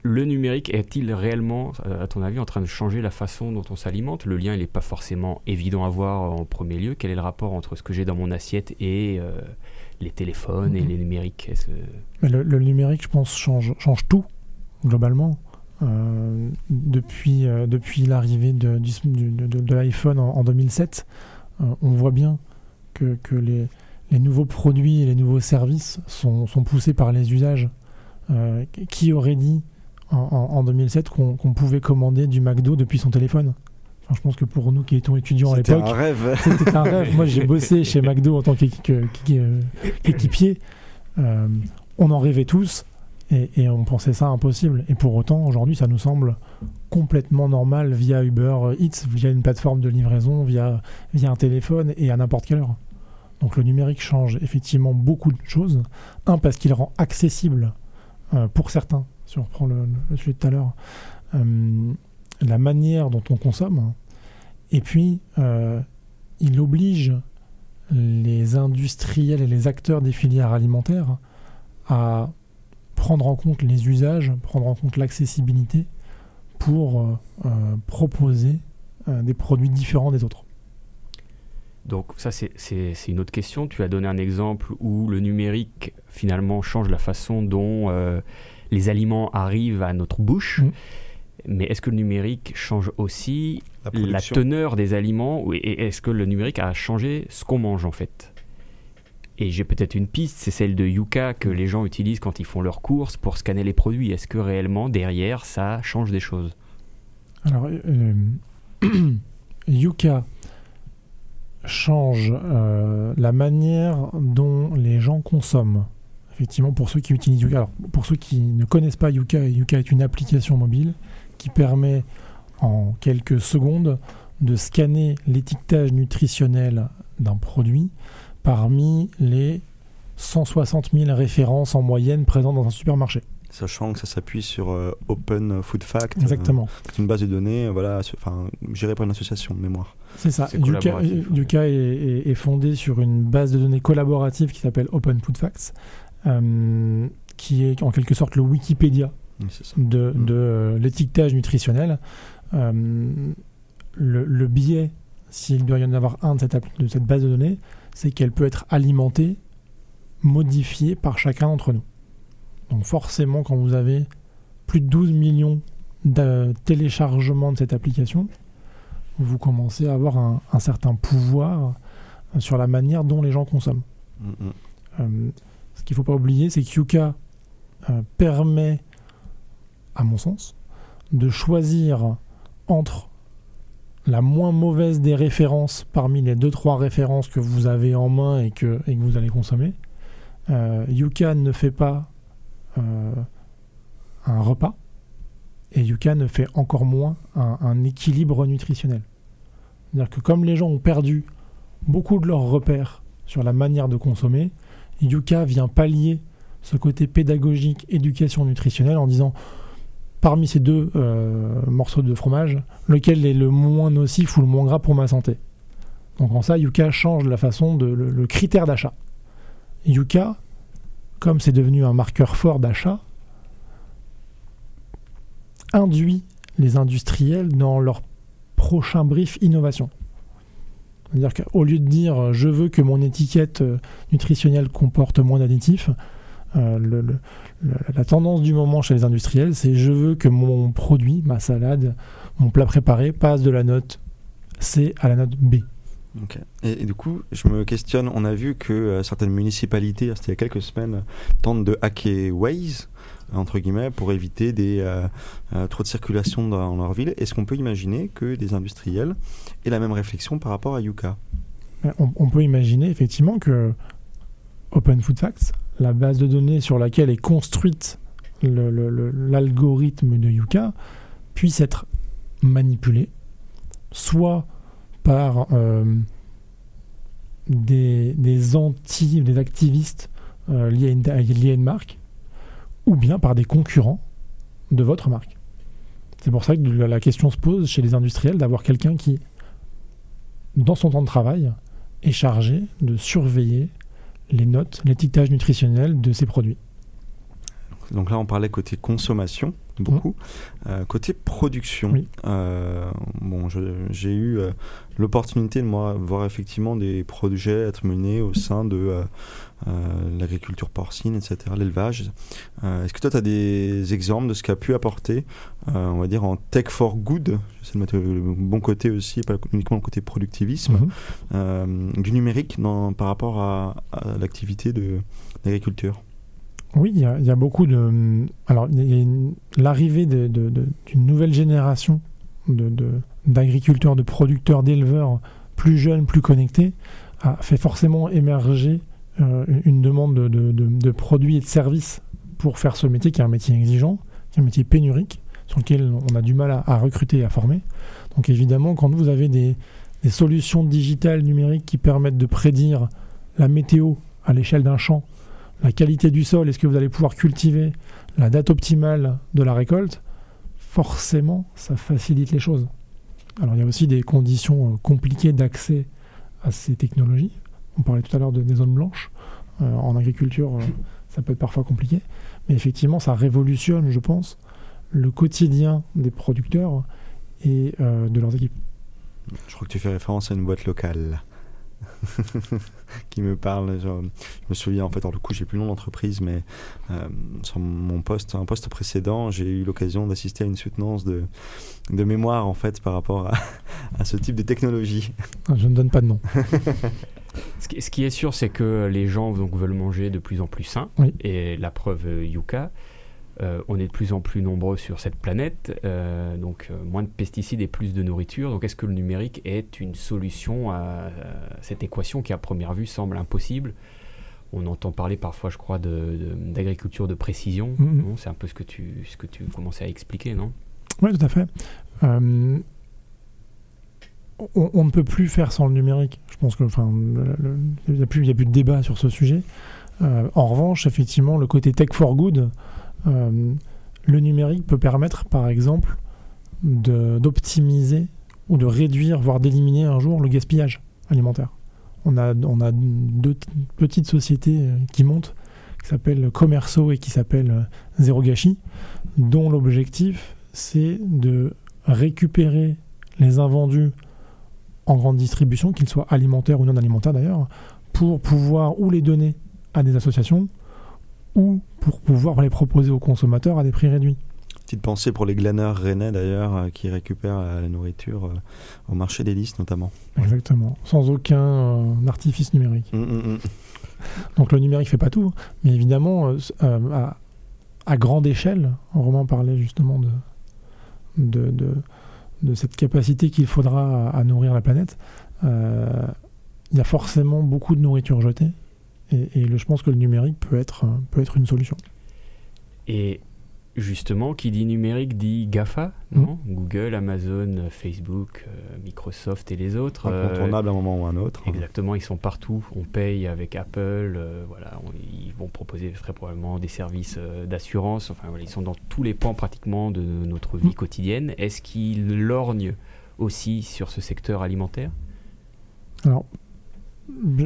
le numérique est-il réellement, à ton avis, en train de changer la façon dont on s'alimente? Le lien, il n'est pas forcément évident à voir en premier lieu. Quel est le rapport entre ce que j'ai dans mon assiette et euh, les téléphones et Mhm. les numériques Mais le, le numérique, je pense, change, change tout, globalement. Euh, depuis euh, depuis l'arrivée de, du- du- de, de- de l'iPhone en, en 2007, euh, on voit bien que, que les, les nouveaux produits et les nouveaux services sont, sont poussés par les usages. Qui aurait dit en, en- en 2007 qu'on qu'on pouvait commander du McDo depuis son téléphone? Enfin, Je pense que pour nous qui étions étudiants à C'était l'époque, un rêve. c'était un rêve. Moi, j'ai bossé chez McDo en tant euh, qu'équipier. Euh, on en rêvait tous et, et on pensait ça impossible. Et pour autant, aujourd'hui, ça nous semble complètement normal via Uber Eats, via une plateforme de livraison, via, via un téléphone et à n'importe quelle heure. Donc le numérique change effectivement beaucoup de choses. Un, parce qu'il rend accessible euh, pour certains, si on reprend le, le sujet de tout à l'heure, euh, la manière dont on consomme. Et puis, euh, il oblige les industriels et les acteurs des filières alimentaires à prendre en compte les usages, prendre en compte l'accessibilité pour euh, euh, proposer euh, des produits différents des autres. Donc ça, c'est- une autre question. Tu as donné un exemple où le numérique, finalement, change la façon dont euh, les aliments arrivent à notre bouche. Mm. Mais est-ce que le numérique change aussi La teneur des aliments ou- et est-ce que le numérique a changé ce qu'on mange en fait? Et j'ai peut-être une piste, c'est celle de Yuka que les gens utilisent quand ils font leurs courses pour scanner les produits. Est-ce que réellement derrière ça change des choses? Alors, euh, Yuka change euh, la manière dont les gens consomment. Effectivement, pour ceux qui utilisent Yuka, alors, pour ceux qui ne connaissent pas Yuka, Yuka est une application mobile qui permet en quelques secondes de scanner l'étiquetage nutritionnel d'un produit parmi les 160 000 références en moyenne présentes dans un supermarché. Sachant que ça s'appuie sur euh, Open Food Fact. euh, Exactement. c'est une base de données, euh, voilà, enfin, gérée par une association de mémoire. C'est ça. Yuka, est, est- est fondé sur une base de données collaborative qui s'appelle Open Food Facts, euh, qui est en quelque sorte le Wikipédia. De, Mm. de, euh, l'étiquetage nutritionnel. Euh, le, le biais, s'il doit y en avoir un de cette, de cette base de données, c'est qu'elle peut être alimentée, modifiée par chacun d'entre nous. Donc forcément, quand vous avez plus de 12 millions de téléchargements de cette application, vous commencez à avoir un, un certain pouvoir euh, sur la manière dont les gens consomment. Mm, mm. Euh, ce qu'il ne faut pas oublier, c'est que Yuka euh, permet, à mon sens, de choisir entre la moins mauvaise des références parmi les 2-3 références que vous avez en main et que, vous allez consommer. Euh, Yuka ne fait pas euh, un repas et Yuka ne fait encore moins un équilibre nutritionnel. C'est-à-dire que comme les gens ont perdu beaucoup de leurs repères sur la manière de consommer, Yuka vient pallier ce côté pédagogique, éducation nutritionnelle en disant parmi ces deux euh, morceaux de fromage, lequel est le moins nocif ou le moins gras pour ma santé. Donc en ça, Yuka change la façon de le, le critère d'achat. Yuka, comme c'est devenu un marqueur fort d'achat, induit les industriels dans leur prochain brief innovation. C'est-à-dire qu'au lieu de dire euh, je veux que mon étiquette euh, nutritionnelle comporte moins d'additifs, euh, le- le- le- la tendance du moment chez les industriels, c'est je veux que mon produit, ma salade, mon plat préparé passe de la note C à la note B. Ok. Et, et du coup, je me questionne. On a vu que euh, certaines municipalités, c'était il y a quelques semaines, tentent de hacker Waze entre guillemets pour éviter des euh, euh, trop de circulation dans leur ville. Est-ce qu'on peut imaginer que des industriels aient la même réflexion par rapport à Yuka? On, on peut imaginer effectivement que Open Food Facts, la base de données sur laquelle est construite l'algorithme de Yuka, puisse être manipulé, soit par euh, des, des anti, des activistes euh, liés, à une, marque, ou bien par des concurrents de votre marque. C'est pour ça que la question se pose chez les industriels d'avoir quelqu'un qui, dans son temps de travail, est chargé de surveiller les notes, l'étiquetage nutritionnel de ces produits. Donc là, on parlait côté consommation, beaucoup. Euh, côté production, Oui. euh, bon, j'ai eu euh, l'opportunité de moi, voir effectivement des projets être menés au sein de l'agriculture porcine, etc., l'élevage. Est-ce que toi, tu as des exemples de ce qu'a pu apporter, on va dire, en tech for good J'essaie de mettre le bon côté aussi, pas uniquement le côté productivisme, euh, du numérique dans, par rapport à, à l'activité de l'agriculture Oui, il y, a- beaucoup de. Alors, l'arrivée d'une nouvelle génération d'agriculteurs, de, producteurs, d'éleveurs plus jeunes, plus connectés, a fait forcément émerger euh, une- demande de, produits et de services pour faire ce métier qui est un métier exigeant, qui est un métier pénurique, sur lequel on a du mal à, recruter et à former. Donc évidemment, quand vous avez des solutions digitales numériques qui permettent de prédire la météo à l'échelle d'un champ, la qualité du sol, est-ce que vous allez pouvoir cultiver, la date optimale de la récolte, forcément, ça facilite les choses. Alors il y a aussi des conditions euh, compliquées d'accès à ces technologies, On parlait tout à l'heure de, des zones blanches. Euh, en agriculture, euh, ça peut être parfois compliqué. Mais effectivement, ça révolutionne, je pense, le quotidien des producteurs et de leurs équipes. Je crois que tu fais référence à une boîte locale qui me parle. genre, je me souviens, en fait, en le coup, j'ai plus le nom d'entreprise, mais euh, sur mon poste, un poste précédent, j'ai eu l'occasion d'assister à une soutenance de, de mémoire, en fait, par rapport à, à ce type de technologie. Ah, Je ne donne pas de nom. Ce qui, ce qui est sûr, c'est que les gens donc, veulent manger de plus en plus sain. Oui. Et la preuve, euh, Yuka, euh, on est de plus en plus nombreux sur cette planète, euh, donc euh, moins de pesticides et plus de nourriture. Donc est-ce que le numérique est une solution à, à cette équation qui à première vue semble impossible? On entend parler parfois, je crois, de- de- d'agriculture de, précision. Mhm. non? C'est un peu ce que tu, ce que tu commençais à expliquer, non? Oui, tout à fait. On, on ne peut plus faire sans le numérique. Je pense que, enfin, il n'y a, plus- il y a plus de débat sur ce sujet. En revanche, effectivement, le côté tech for good, euh, le numérique peut permettre, par exemple, d'optimiser ou de réduire, voire d'éliminer un jour le gaspillage alimentaire. On a, deux petites sociétés euh, qui montent, qui s'appellent Commerceau et qui s'appellent euh, Zéro Gâchis, dont l'objectif, c'est de récupérer les invendus en grande distribution, qu'ils soient alimentaires ou non alimentaires d'ailleurs, pour pouvoir ou les donner à des associations ou pour pouvoir les proposer aux consommateurs à des prix réduits. Petite pensée pour les glaneurs rennais, d'ailleurs, euh, qui récupèrent euh, la nourriture euh, au marché des listes, notamment. Exactement, sans aucun artifice numérique. Hum, hum, hum. Donc le numérique fait pas tout, mais évidemment, à, à grande échelle, Romain parlait justement de, de, de, de cette capacité qu'il faudra à, nourrir la planète. Euh, Il y a forcément beaucoup de nourriture jetée, et, et le- je pense que le numérique peut être, euh, peut être une solution. Et justement, qui dit numérique dit GAFA, non? Google, Amazon, Facebook, euh, Microsoft et les autres. euh, Incontournable à un moment ou à un autre. Exactement, ils sont partout. On paye avec Apple. euh, voilà, on- ils vont proposer très probablement des services euh, d'assurance. Enfin, voilà, ils sont dans tous les pans pratiquement de notre vie quotidienne. Est-ce qu'ils lorgnent aussi sur ce secteur alimentaire? Alors,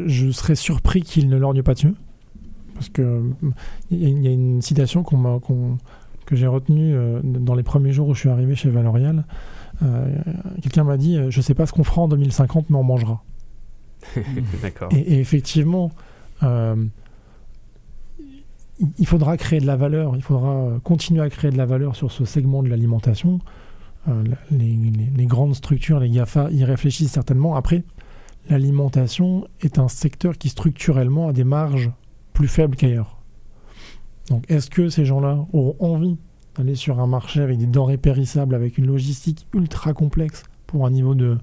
je, serais surpris qu'il ne lorgne pas dessus. Parce que il y, a une- citation que j'ai retenue euh, dans les premiers jours où je suis arrivé chez Valorial. Euh, Quelqu'un m'a dit euh, Je sais pas ce qu'on fera en 2050, mais on mangera. D'accord. Et, et effectivement, euh, il- faudra créer de la valeur, il faudra continuer à créer de la valeur sur ce segment de l'alimentation. Euh, la- les, les- les grandes structures, les GAFA, y réfléchissent certainement. Après, l'alimentation est un secteur qui structurellement a des marges plus faibles qu'ailleurs. Donc est-ce que ces gens-là auront envie d'aller sur un marché avec des denrées périssables, avec une logistique ultra complexe pour un niveau de,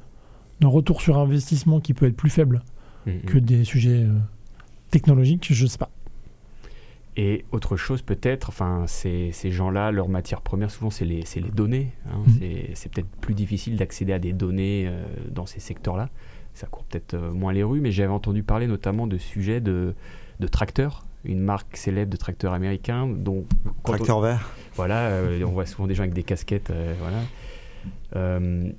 de retour sur investissement qui peut être plus faible Mhm. que des sujets euh, technologiques, je sais pas. Et autre chose peut-être, enfin, ces, ces gens-là, leur matière première, souvent, c'est les, données. hein. Mhm. C'est, c'est peut-être plus difficile d'accéder à des données euh, dans ces secteurs-là. Ça court peut-être euh, moins les rues, mais j'avais entendu parler notamment de sujets de, de tracteurs, une marque célèbre de tracteurs américains, dont quand on- Tracteur vert. voilà, euh, on voit souvent des gens avec des casquettes, euh, voilà. Euh,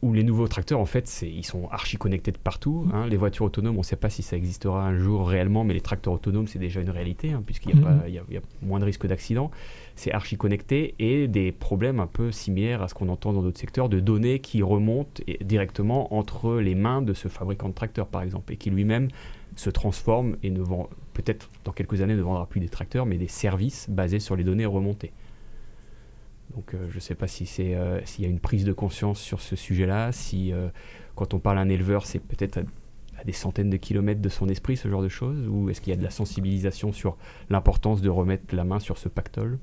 où les nouveaux tracteurs, en fait, ils sont archi connectés de partout. hein. Les voitures autonomes, on ne sait pas si ça existera un jour réellement, mais les tracteurs autonomes, c'est déjà une réalité, hein, puisqu'il y a, Mhm. y il y a moins de risques d'accident. C'est archi connecté et des problèmes un peu similaires à ce qu'on entend dans d'autres secteurs, de données qui remontent directement entre les mains de ce fabricant de tracteurs, par exemple, et qui lui-même se transforme et ne vend peut-être dans quelques années ne vendra plus des tracteurs, mais des services basés sur les données remontées. Donc euh, je ne sais pas si c'est euh, s'il y a une prise de conscience sur ce sujet-là, si euh, quand on parle à un éleveur, c'est peut-être à, des centaines de kilomètres de son esprit ce genre de choses, ou est-ce qu'il y a de la sensibilisation sur l'importance de remettre la main sur ce pactole?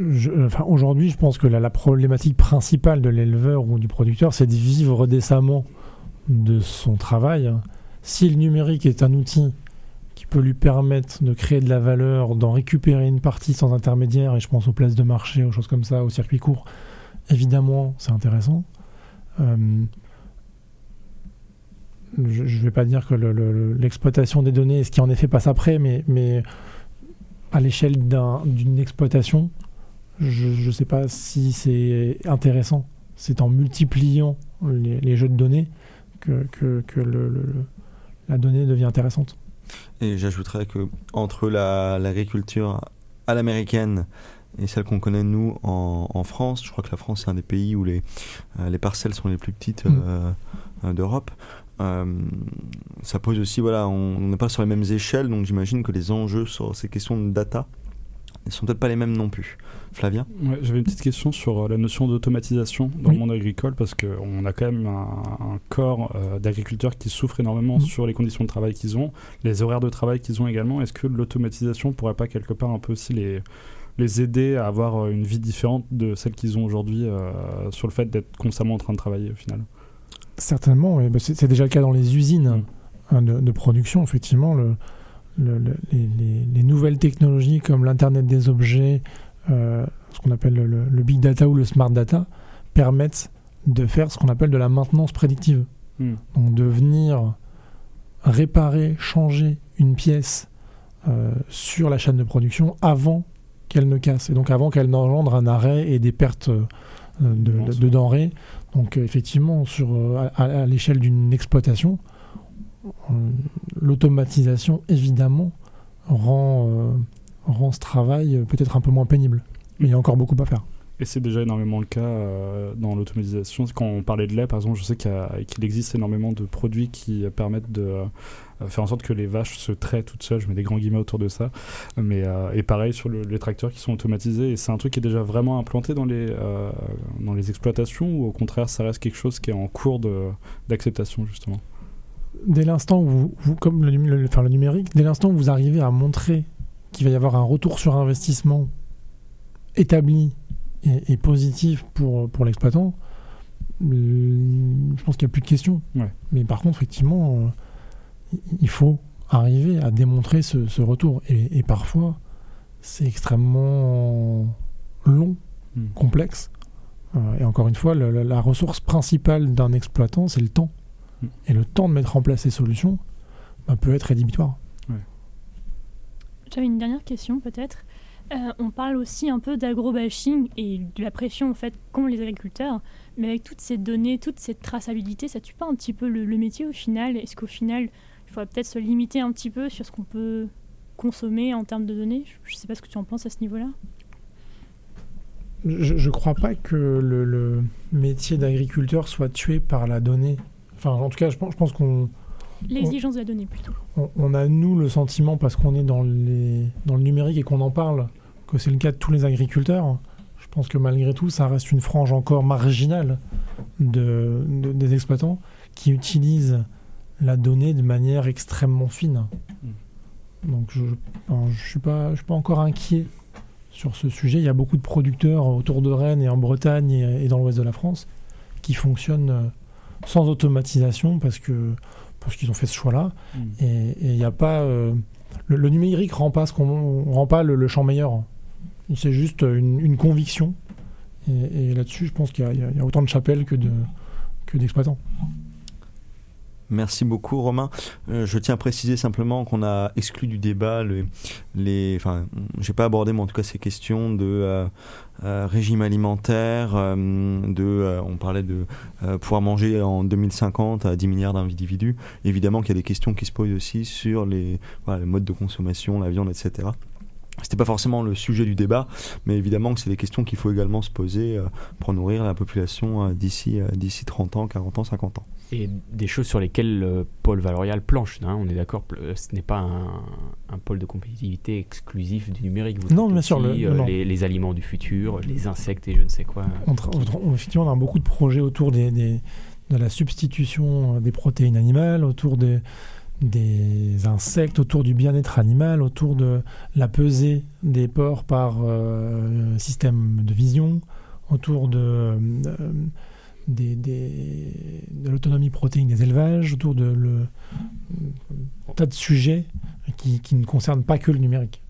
Enfin, Aujourd'hui, je pense que la, problématique principale de l'éleveur ou du producteur, c'est de vivre décemment de son travail. Si le numérique est un outil qui peut lui permettre de créer de la valeur, d'en récupérer une partie sans intermédiaire, et je pense aux places de marché, aux choses comme ça, aux circuits courts, évidemment, c'est intéressant. Euh, je ne vais pas dire que le- le- l'exploitation des données ce qui en effet passe après, mais à l'échelle d'un- d'une exploitation, je ne sais pas si c'est intéressant. C'est en multipliant les, les jeux de données que, que, que le- le- le- la donnée devient intéressante. Et j'ajouterais que entre la- l'agriculture à l'américaine et celle qu'on connaît nous en, en France, je crois que la France c'est un des pays où les, euh, les parcelles sont les plus petites Mm. euh, euh, d'Europe. Euh, ça pose aussi, voilà, on n'est pas sur les mêmes échelles, donc j'imagine que les enjeux sur ces questions de data ne sont peut-être pas les mêmes non plus. Flavien Ouais, J'avais une petite question sur euh, la notion d'automatisation dans Oui. le monde agricole parce qu'on a quand même un, un corps euh, d'agriculteurs qui souffrent énormément Mhm. sur les conditions de travail qu'ils ont, les horaires de travail qu'ils ont également. Est-ce que l'automatisation pourrait pas quelque part un peu aussi les, les aider à avoir une vie différente de celle qu'ils ont aujourd'hui euh, sur le fait d'être constamment en train de travailler au final? Certainement, et bah, c'est déjà le cas dans les usines Mm. hein, de, de production. Effectivement, le- le- le- les, les- les nouvelles technologies comme l'Internet des objets, euh, ce qu'on appelle le, big data ou le smart data, permettent de faire ce qu'on appelle de la maintenance prédictive. Mm. Donc de venir réparer, changer une pièce euh, sur la chaîne de production avant qu'elle ne casse, et donc avant qu'elle n'engendre un arrêt et des pertes euh, de, de- de denrées. Donc euh, effectivement, sur, euh, à, l'échelle d'une exploitation, euh, l'automatisation, évidemment, rend, rend ce travail peut-être un peu moins pénible. Mais il y a encore beaucoup à faire. Et c'est déjà énormément le cas euh, dans l'automatisation. Quand on parlait de lait, par exemple, je sais qu'il existe énormément de produits qui permettent de euh, faire en sorte que les vaches se traient toutes seules. Je mets des grands guillemets autour de ça. Mais, euh, et pareil sur le- les tracteurs qui sont automatisés. Et c'est un truc qui est déjà vraiment implanté dans les, dans les exploitations ou au contraire, ça reste quelque chose qui est en cours d'acceptation, justement? Dès l'instant où, vous- comme le, le- le numérique, dès l'instant où vous arrivez à montrer qu'il va y avoir un retour sur investissement établi et positif pour, pour l'exploitant, euh, je pense qu'il n'y a plus de questions. Ouais. Mais par contre, effectivement, euh, il- faut arriver à démontrer ce, ce retour. Et, et parfois, c'est extrêmement long, Mm. complexe. Euh, et encore une fois, le- la ressource principale d'un exploitant, c'est le temps. Mm. Et le temps de mettre en place ces solutions bah, peut être rédhibitoire. J'avais une dernière question peut-être. Euh, on parle aussi un peu d'agro-bashing et de la pression en fait qu'ont les agriculteurs, mais avec toutes ces données, toute cette traçabilité, ça tue pas un petit peu le, le métier au final? Est-ce qu'au final, il faudrait peut-être se limiter un petit peu sur ce qu'on peut consommer en termes de données? Je ne sais pas ce que tu en penses à ce niveau-là. Je ne crois pas que le, le métier d'agriculteur soit tué par la donnée. Enfin, en tout cas, je pense, je pense qu'on L'exigence de la donnée plutôt. on, on a, nous, le sentiment, parce qu'on est dans, les, dans le numérique et qu'on en parle, que c'est le cas de tous les agriculteurs. Je pense que malgré tout, ça reste une frange encore marginale de, de- des exploitants qui utilisent la donnée de manière extrêmement fine. Donc je ne je suis, pas- je suis pas encore inquiet sur ce sujet. Il y a beaucoup de producteurs autour de Rennes et en Bretagne et, et dans l'ouest de la France qui fonctionnent euh, sans automatisation parce que parce qu'ils ont fait ce choix-là. Mm. Et et il n'y a pas euh, le, le numérique rend pas ce qu'on rend pas le, le champ meilleur. C'est juste une, conviction. Et, là-dessus, je pense qu'il y, a- autant de chapelles que de que d'exploitants. Merci beaucoup Romain. Euh, je tiens à préciser simplement qu'on a exclu du débat le- les, enfin, j'ai pas abordé, mais en tout cas ces questions de euh, euh, régime alimentaire, de, on parlait de pouvoir manger en 2050 à 10 milliards d'individus. Évidemment qu'il y a des questions qui se posent aussi sur les, voilà, le mode de consommation, la viande, etc. C'était pas forcément le sujet du débat, mais évidemment que c'est des questions qu'il faut également se poser euh, pour nourrir la population euh, d'ici euh, d'ici 30 ans, 40 ans, 50 ans. Et des choses sur lesquelles Paul Valorial planche, hein, on est d'accord, ce n'est pas un, un pôle de compétitivité exclusif du numérique. Vous Non, bien sûr, aussi, le- euh, non. les, les aliments du futur, les insectes et je ne sais quoi. On tra- on tra- on- effectivement, on a beaucoup de projets autour des, des- de la substitution des protéines animales, autour des, des insectes, autour du bien-être animal, autour de la pesée des porcs par euh, système de vision, autour de, euh, de l'autonomie protéine des élevages, autour de le, un tas de sujets qui ne concernent pas que le numérique.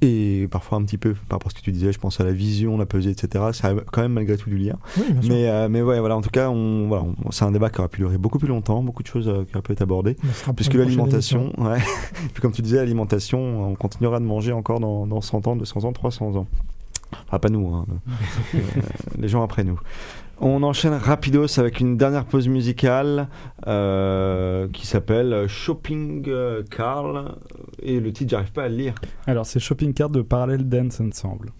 Et parfois un petit peu, par rapport à ce que tu disais, je pense à la vision, la pesée, etc. Ça a quand même malgré tout du lien. Oui. Mais, euh, mais ouais, voilà, en tout cas, on, voilà, on- c'est un débat qui aurait pu durer beaucoup plus longtemps, beaucoup de choses euh, qui auraient pu être abordées. Puisque l'alimentation, ouais. Puis comme tu disais, l'alimentation, on continuera de manger encore dans, dans 100 ans, 200 ans, 300 ans. Ah, pas nous, hein. Euh, les gens après nous. On enchaîne rapidos avec une dernière pause musicale euh, qui s'appelle Shopping euh, Carl. Et le titre, j'arrive pas à le lire. Alors, c'est Shopping Card de Parallel Dance Ensemble.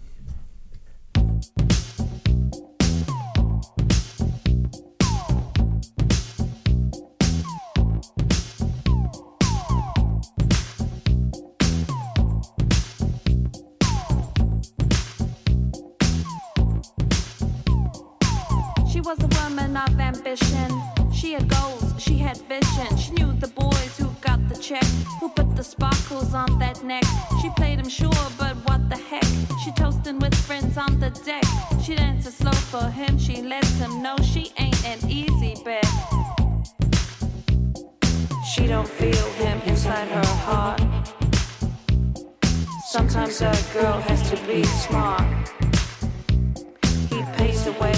She knew the boys who got the check, who put the sparkles on that neck. She played him sure, but what the heck? She toasting with friends on the deck. She dances slow for him, she lets him know she ain't an easy bet. She don't feel him inside her heart. Sometimes a girl has to be smart. He pays the way,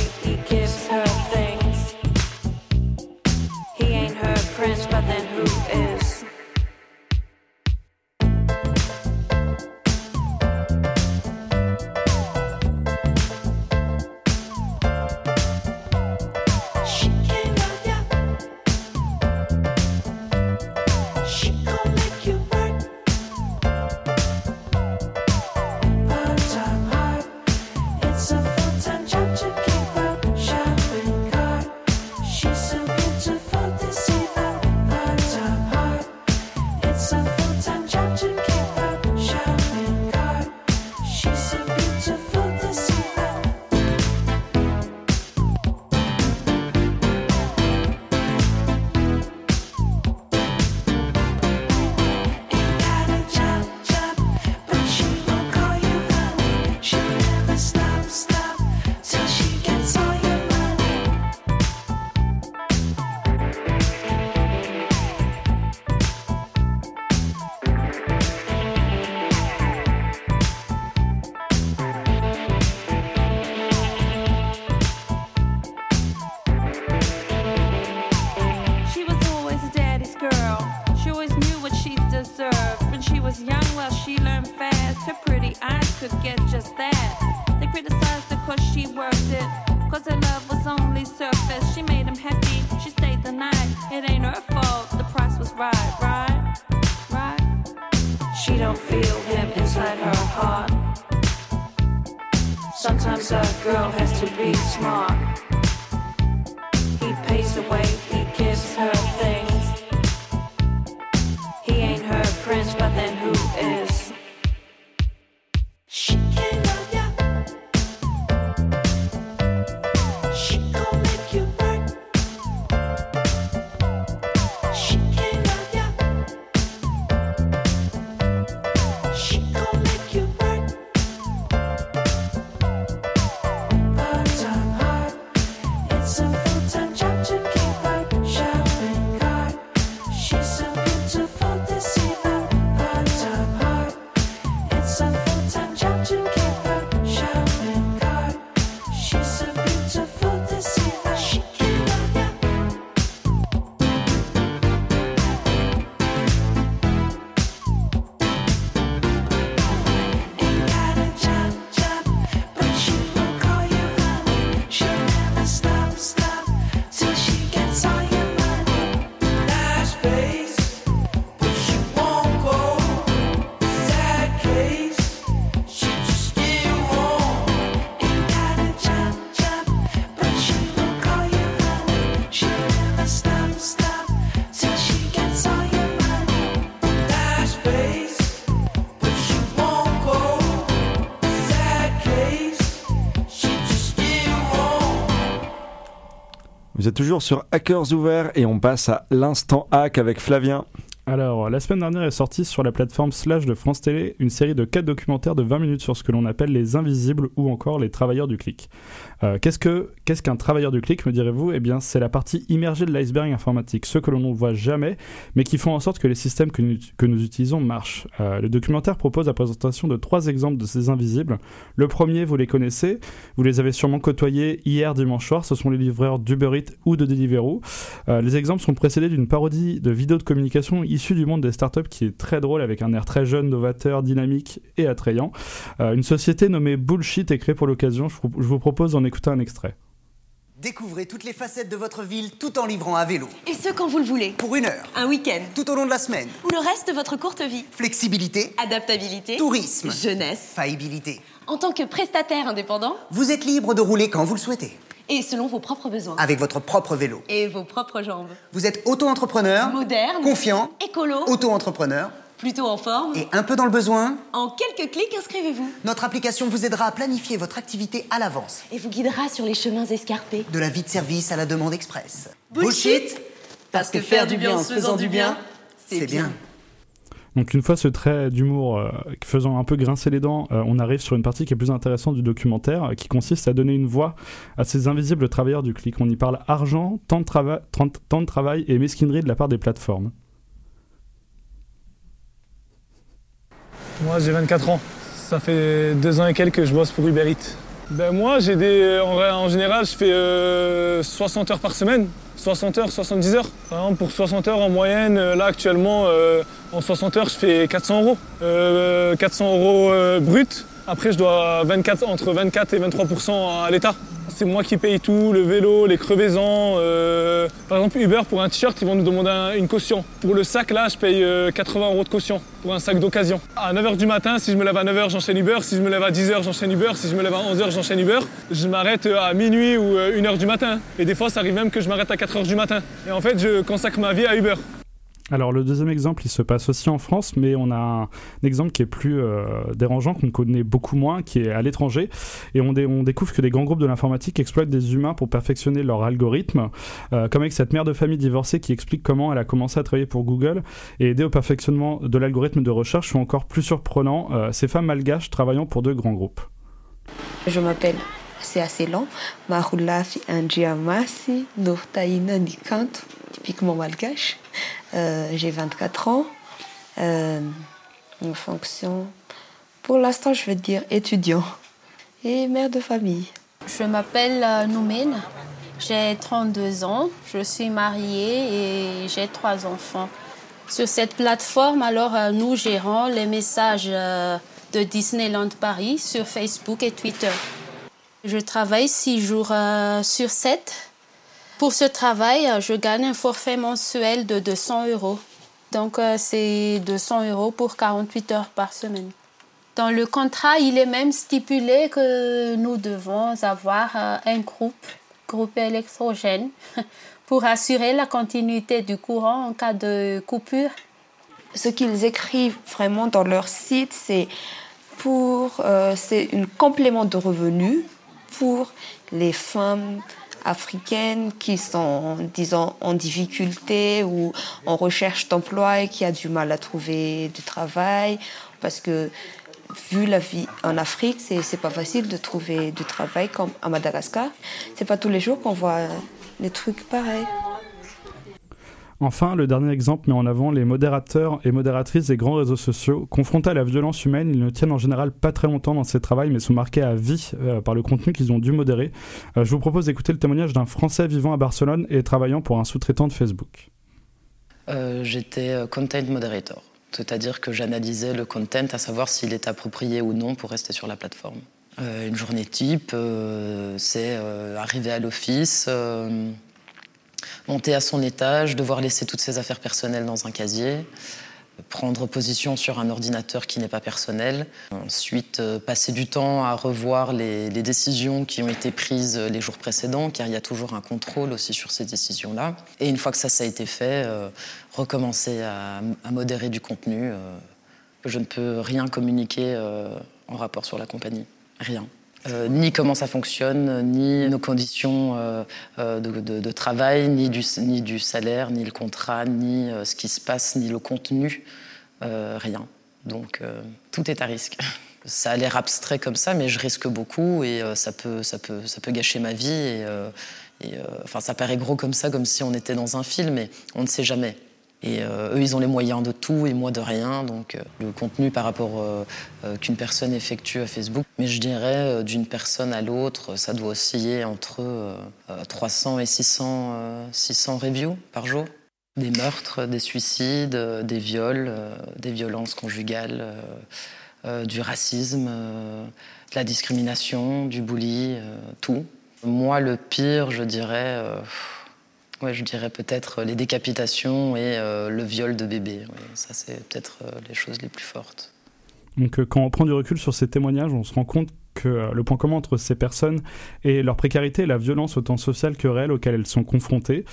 toujours sur Hackers Ouverts et on passe à l'instant hack avec Flavien. La semaine dernière est sortie sur la plateforme Slash de France Télé une série de 4 documentaires de 20 minutes sur ce que l'on appelle les invisibles ou encore les travailleurs du clic. Euh, qu'est-ce que qu'est-ce qu'un travailleur du clic, me direz-vous? Eh bien, c'est la partie immergée de l'iceberg informatique, ceux que l'on ne voit jamais, mais qui font en sorte que les systèmes que nous, utilisons marchent. Euh, le documentaire propose la présentation de trois exemples de ces invisibles. Le premier, vous les connaissez, vous les avez sûrement côtoyés hier dimanche soir, ce sont les livreurs d'Uber Eats ou de Deliveroo. Euh, les exemples sont précédés d'une parodie de vidéos de communication issue issu du monde des startups qui est très drôle avec un air très jeune, novateur, dynamique et attrayant. Euh, une société nommée Bullshit est créée pour l'occasion. Je, vous- je vous propose d'en écouter un extrait. Découvrez toutes les facettes de votre ville tout en livrant à vélo. Et ce quand vous le voulez. Pour une heure, Un week-end. tout au long de la semaine. Ou le reste de votre courte vie. Flexibilité, Adaptabilité. tourisme, Jeunesse. faillibilité. En tant que prestataire indépendant. Vous êtes libre de rouler quand vous le souhaitez, Et selon vos propres besoins. avec votre propre vélo. Et vos propres jambes. Vous êtes auto-entrepreneur, Moderne. confiant, Écolo. auto-entrepreneur Plutôt en forme. et un peu dans le besoin. En quelques clics, inscrivez-vous. Notre application vous aidera à planifier votre activité à l'avance. Et vous guidera sur les chemins escarpés. De la vie de service à la demande express. Bullshit Parce que faire du bien en se faisant du bien, c'est bien. Donc une fois ce trait d'humour euh, faisant un peu grincer les dents, euh, on arrive sur une partie qui est plus intéressante du documentaire, euh, qui consiste à donner une voix à ces invisibles travailleurs du clic. On y parle argent, temps de, temps de- travail et mesquinerie de la part des plateformes. Moi j'ai 24 ans. Ça fait deux ans et quelques que je bosse pour Uber Eats. Ben moi j'ai des. En, en général je fais euh, 60 heures par semaine. 60 heures, 70 heures. Par exemple pour 60 heures en moyenne, euh, là actuellement euh, en 60 heures je fais 400 euros. Euh, 400 euros euh, brut. Après je dois 24, entre 24 et 23% à l'État. C'est moi qui paye tout, le vélo, les crevaisons. euh, Par exemple Uber pour un t-shirt ils vont nous demander un- une caution. Pour le sac là je paye euh, 80 euros de caution pour un sac d'occasion. À 9h du matin, si je me lève à 9h, j'enchaîne Uber. Si je me lève à 10h, j'enchaîne Uber. Si je me lève à 11h, j'enchaîne Uber. Je m'arrête euh, à minuit ou 1h du matin. Et des fois, ça arrive même que je m'arrête à 4h du matin. Et en fait, je consacre ma vie à Uber. Alors le deuxième exemple, il se passe aussi en France, mais on a un, exemple qui est plus euh, dérangeant, qu'on connaît beaucoup moins, qui est à l'étranger. Et on, dé- on découvre que des grands groupes de l'informatique exploitent des humains pour perfectionner leur algorithme, euh, comme avec cette mère de famille divorcée qui explique comment elle a commencé à travailler pour Google et aider au perfectionnement de l'algorithme de recherche, ou encore plus surprenant, euh, ces femmes malgaches travaillant pour deux grands groupes. Je m'appelle, c'est assez long, Mahulafi Anjiamasi Nourtaïna Nikanto, typiquement malgache. Euh, J'ai 24 ans. Euh, une fonction, pour l'instant, je vais dire étudiant et mère de famille. Je m'appelle euh, Noumène, j'ai 32 ans, je suis mariée et j'ai trois enfants. Sur cette plateforme, alors euh, nous gérons les messages de Disneyland Paris sur Facebook et Twitter. Je travaille six jours sur 7. Pour ce travail, euh, je gagne un forfait mensuel de 200 euros. Donc euh, c'est 200 euros pour 48 heures par semaine. Dans le contrat, il est même stipulé que nous devons avoir euh, un groupe, groupe électrogène, pour assurer la continuité du courant en cas de coupure. Ce qu'ils écrivent vraiment dans leur site, c'est pour c'est un complément de revenus pour les femmes africaines qui sont, disons, en difficulté ou en recherche d'emploi et qui a du mal à trouver du travail. Parce que, vu la vie en Afrique, c'est pas facile de trouver du travail comme à Madagascar. C'est pas tous les jours qu'on voit des trucs pareils. Enfin, le dernier exemple met en avant les modérateurs et modératrices des grands réseaux sociaux. Confrontés à la violence humaine, ils ne tiennent en général pas très longtemps dans ces travails, mais sont marqués à vie euh, par le contenu qu'ils ont dû modérer. Euh, je vous propose d'écouter le témoignage d'un Français vivant à Barcelone et travaillant pour un sous-traitant de Facebook. Euh, J'étais content moderator, c'est-à-dire que j'analysais le content à savoir s'il est approprié ou non pour rester sur la plateforme. Une journée type, c'est arriver à l'office, monter à son étage, devoir laisser toutes ses affaires personnelles dans un casier, prendre position sur un ordinateur qui n'est pas personnel, ensuite euh, passer du temps à revoir les, décisions qui ont été prises les jours précédents, car il y a toujours un contrôle aussi sur ces décisions-là. Et une fois que ça, ça a été fait, euh, recommencer à, modérer du contenu. euh, je ne peux rien communiquer euh, en rapport sur la compagnie, rien. Euh, ni comment ça fonctionne, ni nos conditions euh, euh, de, travail, ni du, salaire, ni le contrat, ni euh, ce qui se passe, ni le contenu, euh, rien. Donc euh, tout est à risque. Ça a l'air abstrait comme ça, mais je risque beaucoup et euh, ça, peut, gâcher ma vie. Euh, euh, enfin, ça paraît gros comme ça, comme si on était dans un film, mais on ne sait jamais. Et euh, eux, ils ont les moyens de tout et moi de rien. Donc euh, le contenu par rapport euh, euh, qu'une personne effectue à Facebook. Mais je dirais d'une personne à l'autre, ça doit osciller entre euh, euh, 300 et 600, euh, 600 reviews par jour. Des meurtres, des suicides, des viols, des violences conjugales, du racisme, de la discrimination, du bully, tout. Moi, le pire, je dirais, ouais, je dirais peut-être les décapitations et euh, le viol de. Ouais, ça, c'est peut-être euh, les choses les plus fortes. Donc euh, quand on prend du recul sur ces témoignages, on se rend compte que euh, le point commun entre ces personnes est leur précarité et la violence autant sociale que réelle auxquelles elles sont confrontées.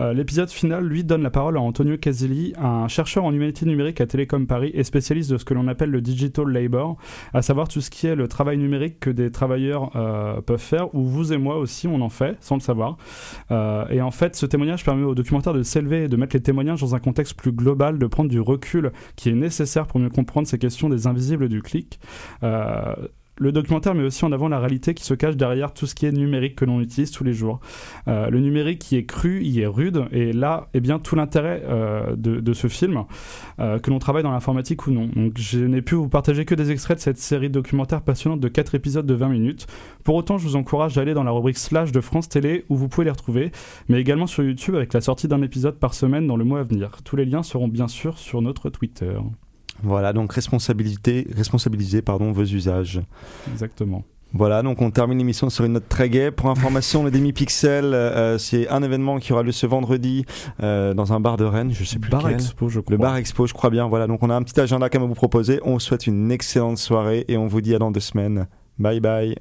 Euh, L'épisode final, lui, donne la parole à Antonio Casilli, un chercheur en humanité numérique à Télécom Paris et spécialiste de ce que l'on appelle le digital labor, à savoir tout ce qui est le travail numérique que des travailleurs euh, peuvent faire, ou vous et moi aussi, on en fait, sans le savoir. Et en fait, ce témoignage permet au documentaire de s'élever et de mettre les témoignages dans un contexte plus global, de prendre du recul qui est nécessaire pour mieux comprendre ces questions des invisibles du clic. Le documentaire met aussi en avant la réalité qui se cache derrière tout ce qui est numérique que l'on utilise tous les jours. Euh, le numérique qui est cru, il est rude, et là, eh bien, tout l'intérêt euh, de, ce film, euh, que l'on travaille dans l'informatique ou non. Donc, je n'ai pu vous partager que des extraits de cette série de documentaires passionnante de 4 épisodes de 20 minutes. Pour autant, je vous encourage d'aller dans la rubrique Slash de France Télé, où vous pouvez les retrouver, mais également sur YouTube avec la sortie d'un épisode par semaine dans le mois à venir. Tous les liens seront bien sûr sur notre Twitter. Voilà, donc responsabilité, responsabiliser pardon, vos usages. Exactement. Voilà, donc on termine l'émission sur une note très gaie. Pour information, le Demi-Pixel, euh, c'est un événement qui aura lieu ce vendredi euh, dans un bar de Rennes, je sais plus Bar. Expo, je Le crois. bar Expo, je crois bien. Voilà, donc on a un petit agenda comme à vous proposer. On vous souhaite une excellente soirée et on vous dit à dans deux semaines. Bye bye.